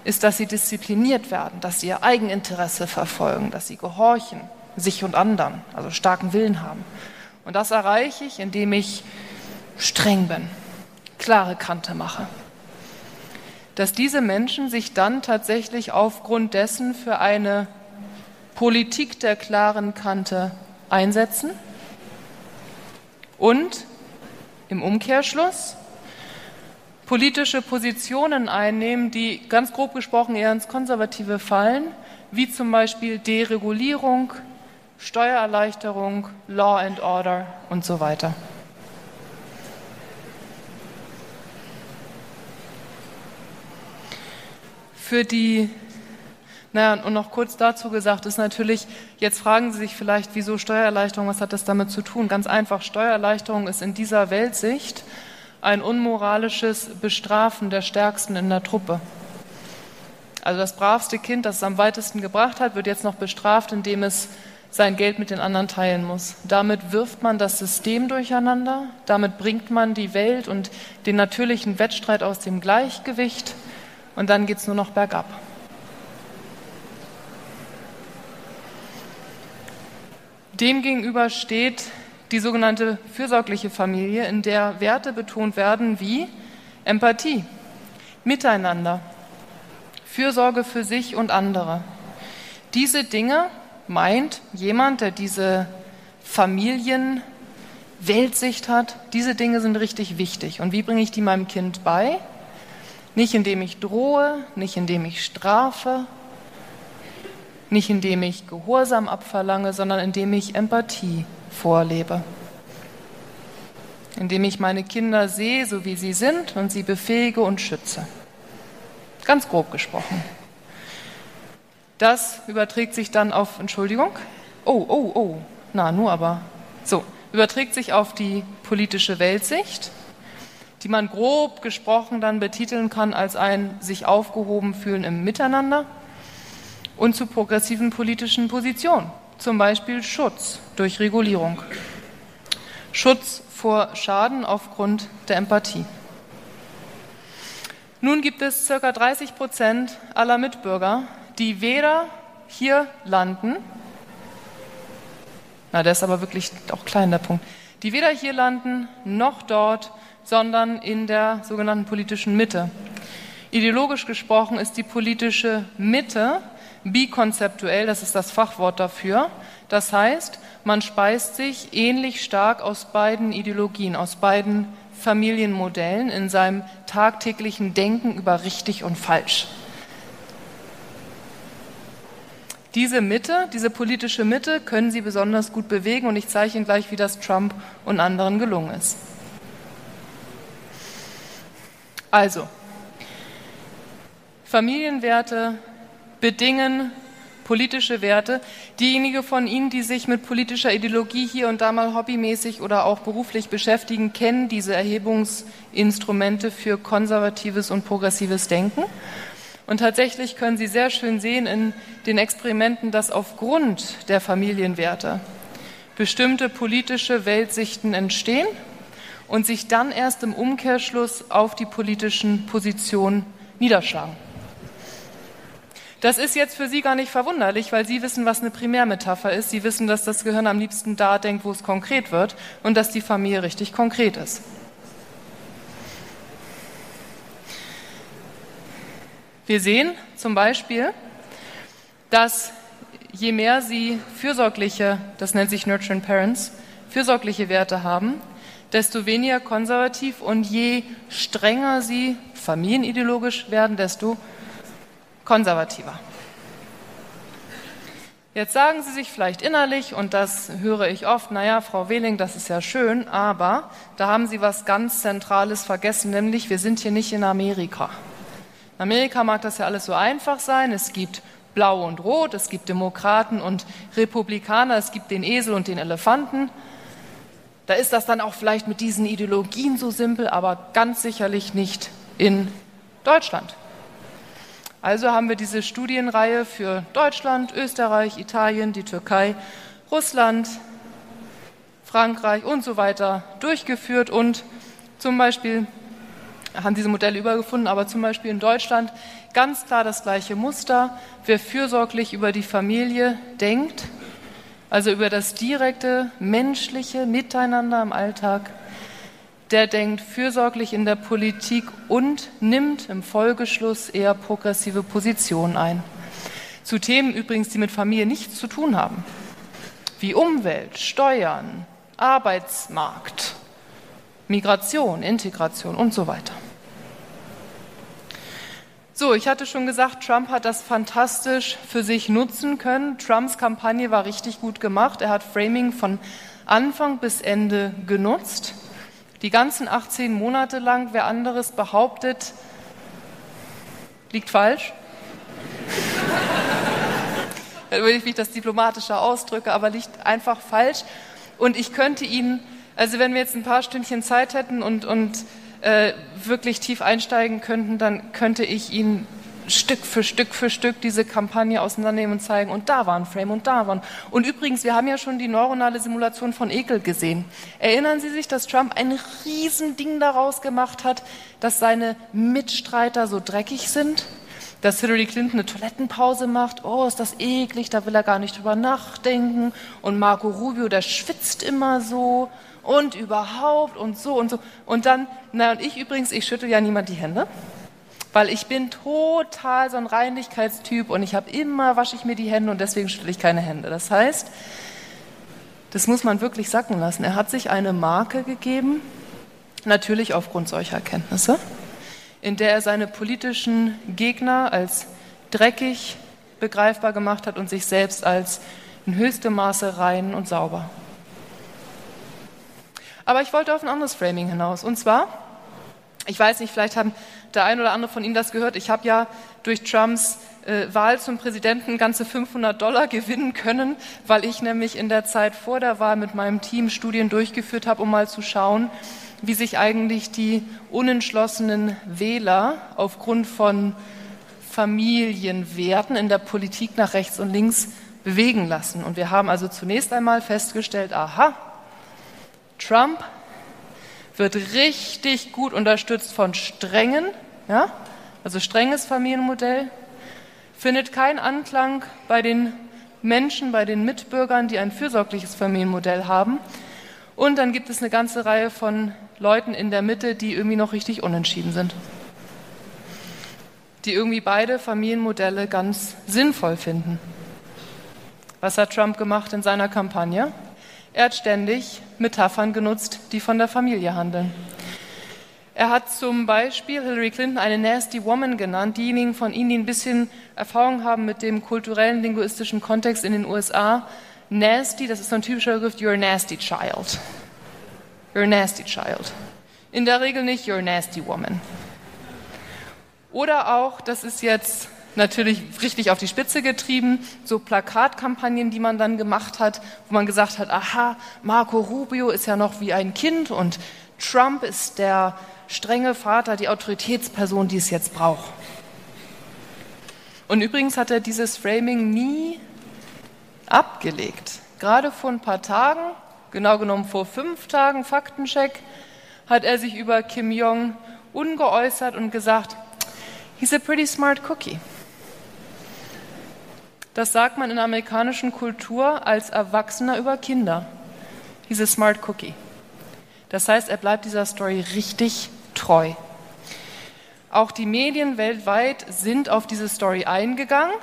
ist, dass sie diszipliniert werden, dass sie ihr Eigeninteresse verfolgen, dass sie gehorchen, sich und anderen, also starken Willen haben. Und das erreiche ich, indem ich streng bin, klare Kante mache dass diese Menschen sich dann tatsächlich aufgrund dessen für eine Politik der klaren Kante einsetzen Und im Umkehrschluss politische Positionen einnehmen, die ganz grob gesprochen eher ins Konservative fallen, wie zum Beispiel Deregulierung, Steuererleichterung, Law and Order und so weiter. Für die, naja, und noch kurz dazu gesagt, ist natürlich, jetzt fragen Sie sich vielleicht, wieso Steuererleichterung, was hat das damit zu tun? Ganz einfach, Steuererleichterung ist in dieser Weltsicht ein unmoralisches Bestrafen der Stärksten in der Truppe. Also das bravste Kind, das es am weitesten gebracht hat, wird jetzt noch bestraft, indem es sein Geld mit den anderen teilen muss. Damit wirft man das System durcheinander, damit bringt man die Welt und den natürlichen Wettstreit aus dem Gleichgewicht und dann geht es nur noch bergab. Demgegenüber steht die sogenannte fürsorgliche Familie, in der Werte betont werden wie Empathie, Miteinander, Fürsorge für sich und andere. Diese Dinge meint jemand, der diese Familienweltsicht hat, diese Dinge sind richtig wichtig. Und wie bringe ich die meinem Kind bei? Nicht indem ich drohe, nicht indem ich strafe, nicht indem ich Gehorsam abverlange, sondern indem ich Empathie vorlebe. Indem ich meine Kinder sehe, so wie sie sind, und sie befähige und schütze. Ganz grob gesprochen. Das überträgt sich dann auf, Entschuldigung, oh, oh, oh, na, nur aber, so, überträgt sich auf die politische Weltsicht, die man grob gesprochen dann betiteln kann als ein sich aufgehoben fühlen im Miteinander und zu progressiven politischen Positionen, zum Beispiel Schutz durch Regulierung, Schutz vor Schaden aufgrund der Empathie. Nun gibt es ca. 30 Prozent aller Mitbürger, die weder hier landen, na, der ist aber wirklich auch klein, der Punkt, die weder hier landen noch dort, sondern in der sogenannten politischen Mitte. Ideologisch gesprochen ist die politische Mitte bikonzeptuell, das ist das Fachwort dafür. Das heißt, man speist sich ähnlich stark aus beiden Ideologien, aus beiden Familienmodellen in seinem tagtäglichen Denken über richtig und falsch. Diese Mitte, diese politische Mitte können Sie besonders gut bewegen und ich zeige Ihnen gleich, wie das Trump und anderen gelungen ist. Also, Familienwerte bedingen politische Werte. Diejenigen von Ihnen, die sich mit politischer Ideologie hier und da mal hobbymäßig oder auch beruflich beschäftigen, kennen diese Erhebungsinstrumente für konservatives und progressives Denken. Und tatsächlich können Sie sehr schön sehen in den Experimenten, dass aufgrund der Familienwerte bestimmte politische Weltsichten entstehen und sich dann erst im Umkehrschluss auf die politischen Positionen niederschlagen. Das ist jetzt für Sie gar nicht verwunderlich, weil Sie wissen, was eine Primärmetapher ist. Sie wissen, dass das Gehirn am liebsten da denkt, wo es konkret wird und dass die Familie richtig konkret ist. Wir sehen zum Beispiel, dass je mehr Sie fürsorgliche, das nennt sich Nurturing Parents, fürsorgliche Werte haben, desto weniger konservativ und je strenger Sie familienideologisch werden, desto konservativer. Jetzt sagen Sie sich vielleicht innerlich, und das höre ich oft, naja, Frau Wehling, das ist ja schön, aber da haben Sie was ganz Zentrales vergessen, nämlich wir sind hier nicht in Amerika. In Amerika mag das ja alles so einfach sein. Es gibt Blau und Rot, es gibt Demokraten und Republikaner, es gibt den Esel und den Elefanten. Da ist das dann auch vielleicht mit diesen Ideologien so simpel, aber ganz sicherlich nicht in Deutschland. Also haben wir diese Studienreihe für Deutschland, Österreich, Italien, die Türkei, Russland, Frankreich und so weiter durchgeführt und zum Beispiel haben diese Modelle übergefunden, aber zum Beispiel in Deutschland ganz klar das gleiche Muster. Wer fürsorglich über die Familie denkt, also über das direkte menschliche Miteinander im Alltag, der denkt fürsorglich in der Politik und nimmt im Folgeschluss eher progressive Positionen ein. Zu Themen übrigens, die mit Familie nichts zu tun haben, wie Umwelt, Steuern, Arbeitsmarkt, Migration, Integration und so weiter. So, ich hatte schon gesagt, Trump hat das fantastisch für sich nutzen können. Trumps Kampagne war richtig gut gemacht. Er hat Framing von Anfang bis Ende genutzt. Die ganzen 18 Monate lang, wer anderes behauptet, liegt falsch. (laughs) Da würde ich mich das diplomatischer ausdrücke, aber liegt einfach falsch. Und ich könnte Ihnen, also wenn wir jetzt ein paar Stündchen Zeit hätten und, und äh, wirklich tief einsteigen könnten, dann könnte ich Ihnen Stück für Stück für Stück diese Kampagne auseinandernehmen und zeigen, und da war ein Frame und da waren. Und übrigens, wir haben ja schon die neuronale Simulation von Ekel gesehen. Erinnern Sie sich, dass Trump ein Riesending daraus gemacht hat, dass seine Mitstreiter so dreckig sind? Dass Hillary Clinton eine Toilettenpause macht, oh, ist das eklig, da will er gar nicht drüber nachdenken. Und Marco Rubio, der schwitzt immer so und überhaupt und so und so. Und dann, na und ich übrigens, ich schüttel ja niemand die Hände, weil ich bin total so ein Reinlichkeitstyp und ich habe immer, wasche ich mir die Hände und deswegen schüttel ich keine Hände. Das heißt, das muss man wirklich sacken lassen. Er hat sich eine Marke gegeben, natürlich aufgrund solcher Kenntnisse, in der er seine politischen Gegner als dreckig begreifbar gemacht hat und sich selbst als in höchstem Maße rein und sauber. Aber ich wollte auf ein anderes Framing hinaus. Und zwar, ich weiß nicht, vielleicht haben der ein oder andere von Ihnen das gehört. Ich habe ja durch Trumps äh, Wahl zum Präsidenten ganze 500 Dollar gewinnen können, weil ich nämlich in der Zeit vor der Wahl mit meinem Team Studien durchgeführt habe, um mal zu schauen, wie sich eigentlich die unentschlossenen Wähler aufgrund von Familienwerten in der Politik nach rechts und links bewegen lassen. Und wir haben also zunächst einmal festgestellt, aha, Trump wird richtig gut unterstützt von strengen, ja, also strenges Familienmodell, findet keinen Anklang bei den Menschen, bei den Mitbürgern, die ein fürsorgliches Familienmodell haben. Und dann gibt es eine ganze Reihe von Leuten in der Mitte, die irgendwie noch richtig unentschieden sind. Die irgendwie beide Familienmodelle ganz sinnvoll finden. Was hat Trump gemacht in seiner Kampagne? Er hat ständig Metaphern genutzt, die von der Familie handeln. Er hat zum Beispiel Hillary Clinton eine Nasty Woman genannt. Diejenigen von Ihnen, die ein bisschen Erfahrung haben mit dem kulturellen, linguistischen Kontext in den USA, Nasty, das ist so ein typischer Begriff, you're a nasty child. You're a nasty child. In der Regel nicht, you're a nasty woman. Oder auch, das ist jetzt natürlich richtig auf die Spitze getrieben, so Plakatkampagnen, die man dann gemacht hat, wo man gesagt hat, aha, Marco Rubio ist ja noch wie ein Kind und Trump ist der strenge Vater, die Autoritätsperson, die es jetzt braucht. Und übrigens hat er dieses Framing nie abgelegt. Gerade vor ein paar Tagen, genau genommen vor fünf Tagen, Faktencheck, hat er sich über Kim Jong un geäußert und gesagt, he's a pretty smart cookie. Das sagt man in der amerikanischen Kultur als Erwachsener über Kinder. Diese Smart Cookie. Das heißt, er bleibt dieser Story richtig treu. Auch die Medien weltweit sind auf diese Story eingegangen.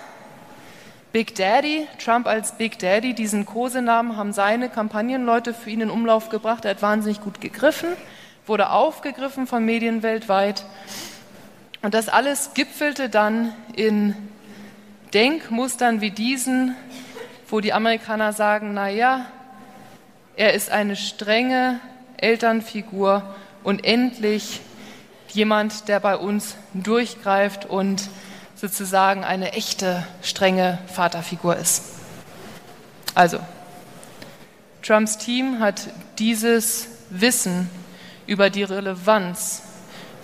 Big Daddy, Trump als Big Daddy, diesen Kosenamen haben seine Kampagnenleute für ihn in Umlauf gebracht. Er hat wahnsinnig gut gegriffen, wurde aufgegriffen von Medien weltweit. Und das alles gipfelte dann in Denkmustern wie diesen, wo die Amerikaner sagen, na ja, er ist eine strenge Elternfigur und endlich jemand, der bei uns durchgreift und sozusagen eine echte strenge Vaterfigur ist. Also, Trumps Team hat dieses Wissen über die Relevanz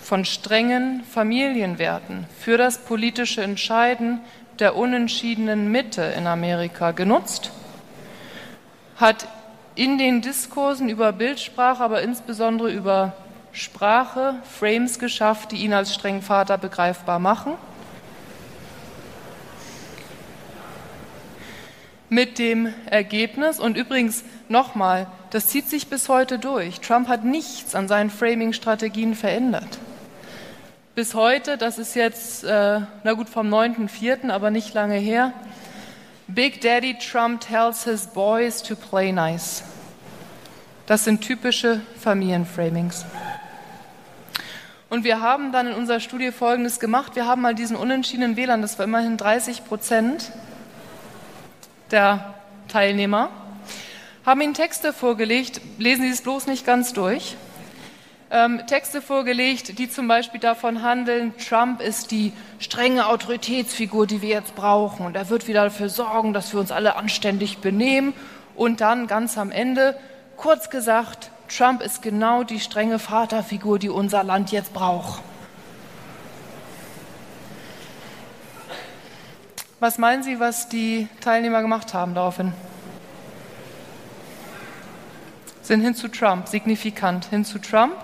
von strengen Familienwerten für das politische Entscheiden der unentschiedenen Mitte in Amerika genutzt, hat in den Diskursen über Bildsprache, aber insbesondere über Sprache Frames geschafft, die ihn als strengen Vater begreifbar machen. Mit dem Ergebnis, und übrigens nochmal, das zieht sich bis heute durch, Trump hat nichts an seinen Framing-Strategien verändert bis heute, das ist jetzt, äh, na gut, vom 9.4., aber nicht lange her, Big Daddy Trump tells his boys to play nice. Das sind typische Familienframings. Und wir haben dann in unserer Studie Folgendes gemacht. Wir haben mal diesen unentschiedenen Wählern, das war immerhin 30 Prozent der Teilnehmer, haben ihnen Texte vorgelegt, lesen Sie es bloß nicht ganz durch, ähm, Texte vorgelegt, die zum Beispiel davon handeln, Trump ist die strenge Autoritätsfigur, die wir jetzt brauchen und er wird wieder dafür sorgen, dass wir uns alle anständig benehmen und dann ganz am Ende, kurz gesagt, Trump ist genau die strenge Vaterfigur, die unser Land jetzt braucht. Was meinen Sie, was die Teilnehmer gemacht haben daraufhin? Sind hin zu Trump, signifikant hin zu Trump,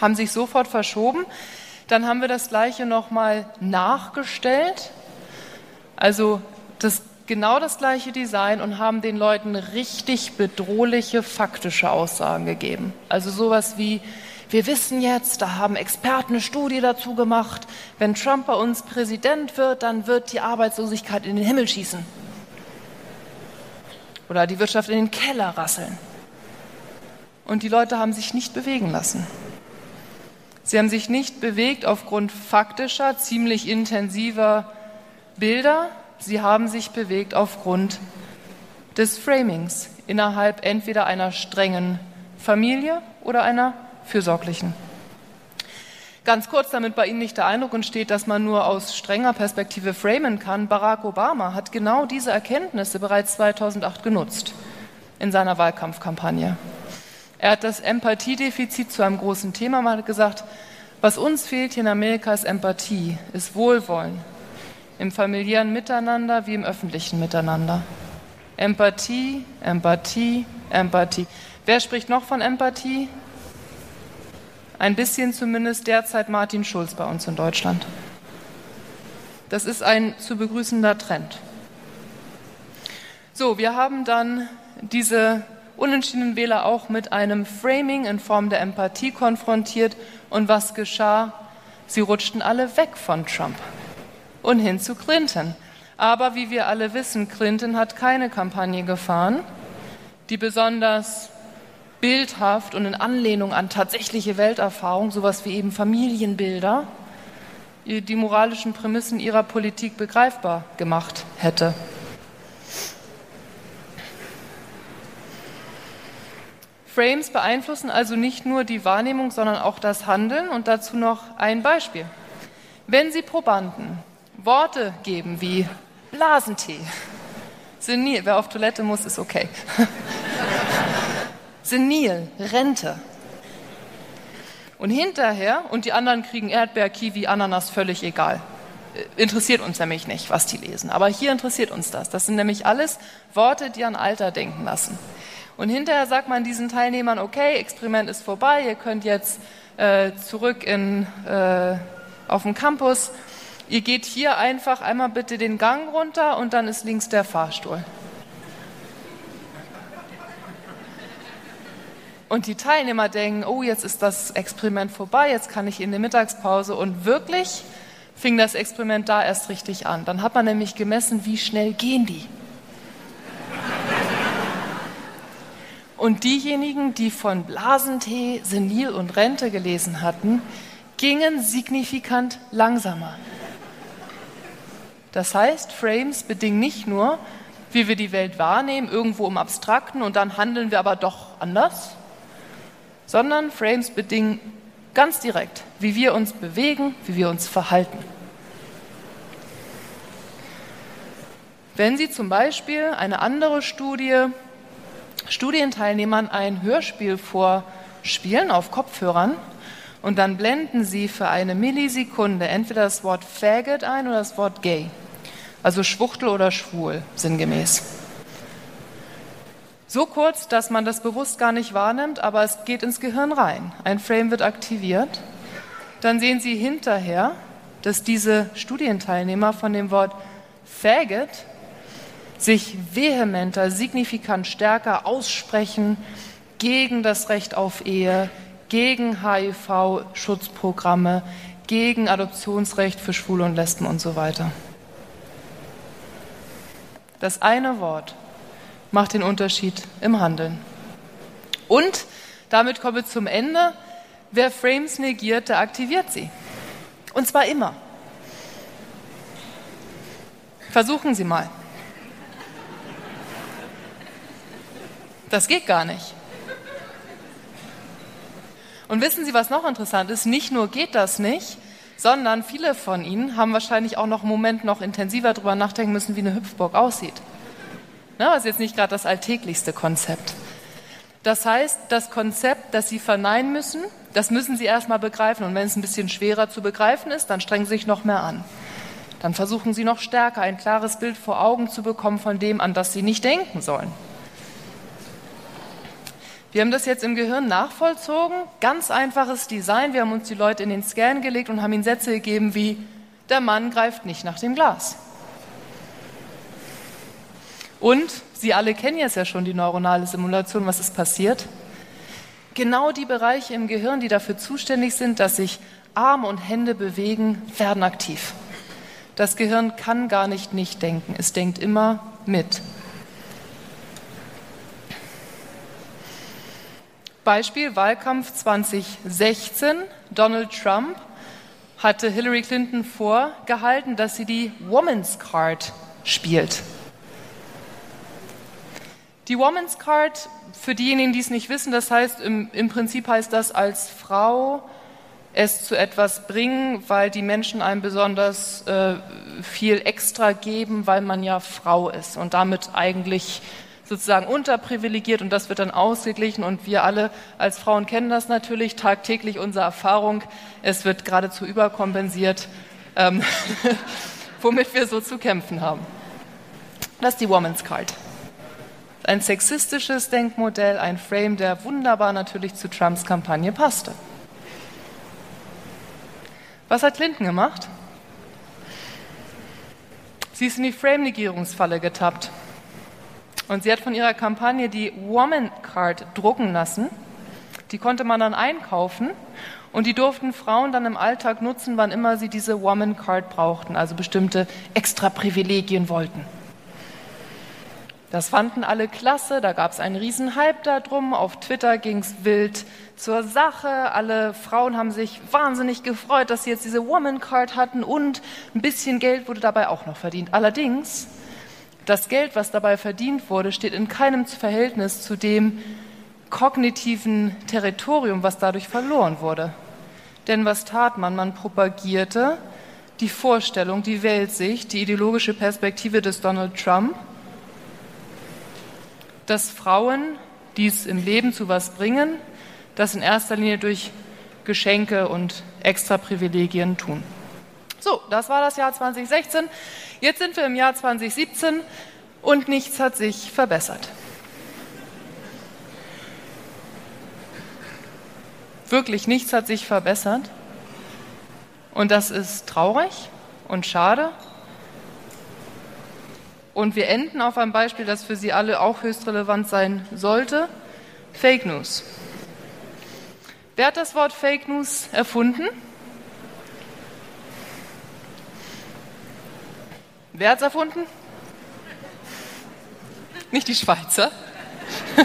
haben sich sofort verschoben. Dann haben wir das Gleiche nochmal nachgestellt, also das, genau das gleiche Design und haben den Leuten richtig bedrohliche faktische Aussagen gegeben. Also sowas wie, wir wissen jetzt, da haben Experten eine Studie dazu gemacht, wenn Trump bei uns Präsident wird, dann wird die Arbeitslosigkeit in den Himmel schießen. Oder die Wirtschaft in den Keller rasseln. Und die Leute haben sich nicht bewegen lassen. Sie haben sich nicht bewegt aufgrund faktischer, ziemlich intensiver Bilder. Sie haben sich bewegt aufgrund des Framings innerhalb entweder einer strengen Familie oder einer fürsorglichen. Ganz kurz, damit bei Ihnen nicht der Eindruck entsteht, dass man nur aus strenger Perspektive framen kann. Barack Obama hat genau diese Erkenntnisse bereits 2008 genutzt in seiner Wahlkampfkampagne. Er hat das Empathiedefizit zu einem großen Thema mal gesagt, was uns fehlt hier in Amerika ist Empathie, ist Wohlwollen. Im familiären Miteinander wie im öffentlichen Miteinander. Empathie, Empathie, Empathie. Wer spricht noch von Empathie? Ein bisschen zumindest derzeit Martin Schulz bei uns in Deutschland. Das ist ein zu begrüßender Trend. So, wir haben dann diese unentschiedenen Wähler auch mit einem Framing in Form der Empathie konfrontiert. Und was geschah? Sie rutschten alle weg von Trump und hin zu Clinton. Aber wie wir alle wissen, Clinton hat keine Kampagne gefahren, die besonders bildhaft und in Anlehnung an tatsächliche Welterfahrung, sowas wie eben Familienbilder, die moralischen Prämissen ihrer Politik begreifbar gemacht hätte. Frames beeinflussen also nicht nur die Wahrnehmung, sondern auch das Handeln. Und dazu noch ein Beispiel. Wenn Sie Probanden Worte geben wie Blasentee, senil, wer auf Toilette muss, ist okay. (laughs) senil, Rente. Und hinterher, und die anderen kriegen Erdbeer, Kiwi, Ananas, völlig egal. Äh, interessiert uns nämlich nicht, was die lesen. Aber hier interessiert uns das. Das sind nämlich alles Worte, die an Alter denken lassen. Und hinterher sagt man diesen Teilnehmern, okay, Experiment ist vorbei, ihr könnt jetzt äh, zurück in, äh, auf den Campus. Ihr geht hier einfach einmal bitte den Gang runter und dann ist links der Fahrstuhl. Und die Teilnehmer denken, oh, jetzt ist das Experiment vorbei, jetzt kann ich in die Mittagspause. Und wirklich fing das Experiment da erst richtig an. Dann hat man nämlich gemessen, wie schnell gehen die. Und diejenigen, die von Blasentee, Senil und Rente gelesen hatten, gingen signifikant langsamer. Das heißt, Frames bedingen nicht nur, wie wir die Welt wahrnehmen, irgendwo im Abstrakten und dann handeln wir aber doch anders, sondern Frames bedingen ganz direkt, wie wir uns bewegen, wie wir uns verhalten. Wenn Sie zum Beispiel eine andere Studie Studienteilnehmern ein Hörspiel vorspielen auf Kopfhörern und dann blenden sie für eine Millisekunde entweder das Wort Faggot ein oder das Wort Gay, also Schwuchtel oder Schwul sinngemäß. So kurz, dass man das bewusst gar nicht wahrnimmt, aber es geht ins Gehirn rein. Ein Frame wird aktiviert. Dann sehen Sie hinterher, dass diese Studienteilnehmer von dem Wort Faggot sich vehementer, signifikant stärker aussprechen gegen das Recht auf Ehe, gegen HIV-Schutzprogramme, gegen Adoptionsrecht für Schwule und Lesben und so weiter. Das eine Wort macht den Unterschied im Handeln. Und damit kommen wir zum Ende. Wer Frames negiert, der aktiviert sie. Und zwar immer. Versuchen Sie mal. Das geht gar nicht. Und wissen Sie, was noch interessant ist? Nicht nur geht das nicht, sondern viele von Ihnen haben wahrscheinlich auch noch einen Moment noch intensiver darüber nachdenken müssen, wie eine Hüpfburg aussieht. Na, das ist jetzt nicht gerade das alltäglichste Konzept. Das heißt, das Konzept, das Sie verneinen müssen, das müssen Sie erstmal begreifen. Und wenn es ein bisschen schwerer zu begreifen ist, dann strengen Sie sich noch mehr an. Dann versuchen Sie noch stärker ein klares Bild vor Augen zu bekommen von dem, an das Sie nicht denken sollen. Wir haben das jetzt im Gehirn nachvollzogen. Ganz einfaches Design. Wir haben uns die Leute in den Scan gelegt und haben ihnen Sätze gegeben wie, der Mann greift nicht nach dem Glas. Und Sie alle kennen jetzt ja schon die neuronale Simulation. Was ist passiert? Genau die Bereiche im Gehirn, die dafür zuständig sind, dass sich Arme und Hände bewegen, werden aktiv. Das Gehirn kann gar nicht nicht denken. Es denkt immer mit. Beispiel Wahlkampf 2016. Donald Trump hatte Hillary Clinton vorgehalten, dass sie die Woman's Card spielt. Die Woman's Card, für diejenigen, die es nicht wissen, das heißt, im, im Prinzip heißt das als Frau es zu etwas bringen, weil die Menschen einem besonders äh, viel extra geben, weil man ja Frau ist und damit eigentlich sozusagen unterprivilegiert und das wird dann ausgeglichen und wir alle als Frauen kennen das natürlich tagtäglich unsere Erfahrung. Es wird geradezu überkompensiert, ähm, (laughs) womit wir so zu kämpfen haben. Das ist die Woman's Card. Ein sexistisches Denkmodell, ein Frame, der wunderbar natürlich zu Trumps Kampagne passte. Was hat Clinton gemacht? Sie ist in die Frame-Negierungsfalle getappt. Und sie hat von ihrer Kampagne die Woman Card drucken lassen. Die konnte man dann einkaufen und die durften Frauen dann im Alltag nutzen, wann immer sie diese Woman Card brauchten, also bestimmte extra Privilegien wollten. Das fanden alle klasse, da gab es einen riesen Hype darum, auf Twitter ging es wild zur Sache, alle Frauen haben sich wahnsinnig gefreut, dass sie jetzt diese Woman Card hatten und ein bisschen Geld wurde dabei auch noch verdient. Allerdings das Geld, was dabei verdient wurde, steht in keinem Verhältnis zu dem kognitiven Territorium, was dadurch verloren wurde. Denn was tat man? Man propagierte die Vorstellung, die Weltsicht, die ideologische Perspektive des Donald Trump, dass Frauen, die es im Leben zu was bringen, das in erster Linie durch Geschenke und Extraprivilegien tun. So, das war das Jahr 2016. Jetzt sind wir im Jahr 2017 und nichts hat sich verbessert. Wirklich nichts hat sich verbessert. Und das ist traurig und schade. Und wir enden auf einem Beispiel, das für Sie alle auch höchst relevant sein sollte. Fake News. Wer hat das Wort Fake News erfunden? Wer hat es erfunden? Nicht die Schweizer. (laughs)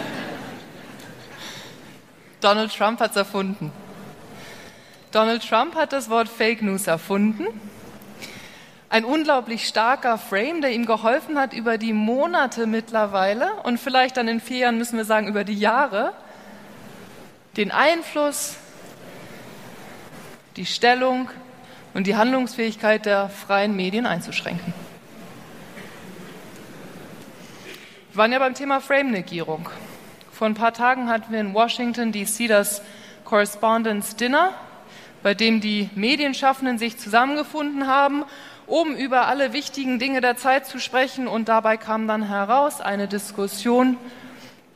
Donald Trump hat es erfunden. Donald Trump hat das Wort Fake News erfunden. Ein unglaublich starker Frame, der ihm geholfen hat, über die Monate mittlerweile und vielleicht dann in vier Jahren müssen wir sagen, über die Jahre, den Einfluss, die Stellung und die Handlungsfähigkeit der freien Medien einzuschränken. Wir waren ja beim Thema Frame-Negierung. Vor ein paar Tagen hatten wir in Washington DC das Correspondence Dinner, bei dem die Medienschaffenden sich zusammengefunden haben, um über alle wichtigen Dinge der Zeit zu sprechen. Und dabei kam dann heraus eine Diskussion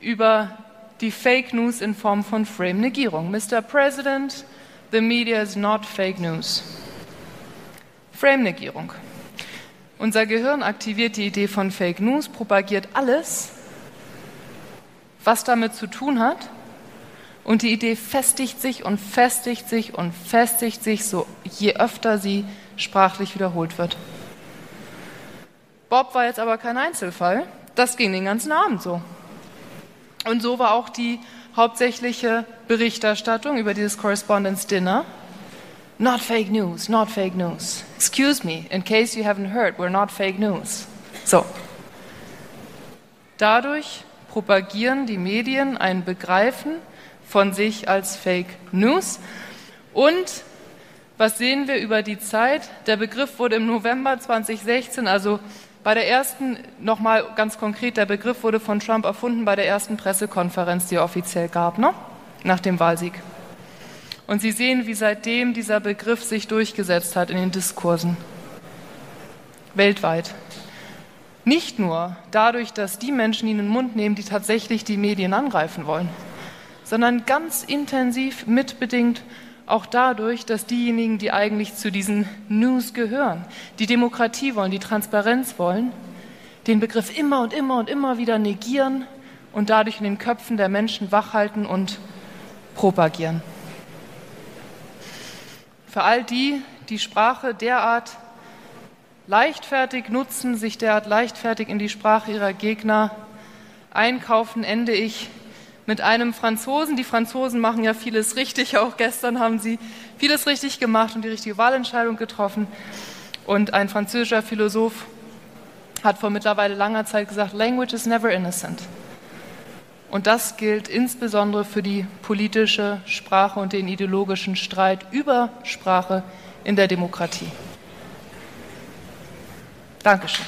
über die Fake News in Form von Frame-Negierung. Mr. President, the media is not fake news. Frame-Negierung. Unser Gehirn aktiviert die Idee von Fake News, propagiert alles, was damit zu tun hat. Und die Idee festigt sich und festigt sich und festigt sich, so je öfter sie sprachlich wiederholt wird. Bob war jetzt aber kein Einzelfall. Das ging den ganzen Abend so. Und so war auch die hauptsächliche Berichterstattung über dieses Correspondence Dinner. Not fake news, not fake news. Excuse me, in case you haven't heard, we're not fake news. So. Dadurch propagieren die Medien ein Begreifen von sich als Fake News. Und was sehen wir über die Zeit? Der Begriff wurde im November 2016, also bei der ersten, nochmal ganz konkret, der Begriff wurde von Trump erfunden bei der ersten Pressekonferenz, die er offiziell gab, ne? nach dem Wahlsieg. Und Sie sehen, wie seitdem dieser Begriff sich durchgesetzt hat in den Diskursen. Weltweit. Nicht nur dadurch, dass die Menschen ihn in den Mund nehmen, die tatsächlich die Medien angreifen wollen, sondern ganz intensiv mitbedingt auch dadurch, dass diejenigen, die eigentlich zu diesen News gehören, die Demokratie wollen, die Transparenz wollen, den Begriff immer und immer und immer wieder negieren und dadurch in den Köpfen der Menschen wachhalten und propagieren. Für all die, die Sprache derart leichtfertig nutzen, sich derart leichtfertig in die Sprache ihrer Gegner einkaufen, ende ich mit einem Franzosen. Die Franzosen machen ja vieles richtig. Auch gestern haben sie vieles richtig gemacht und die richtige Wahlentscheidung getroffen. Und ein französischer Philosoph hat vor mittlerweile langer Zeit gesagt, Language is never innocent. Und das gilt insbesondere für die politische Sprache und den ideologischen Streit über Sprache in der Demokratie. Dankeschön.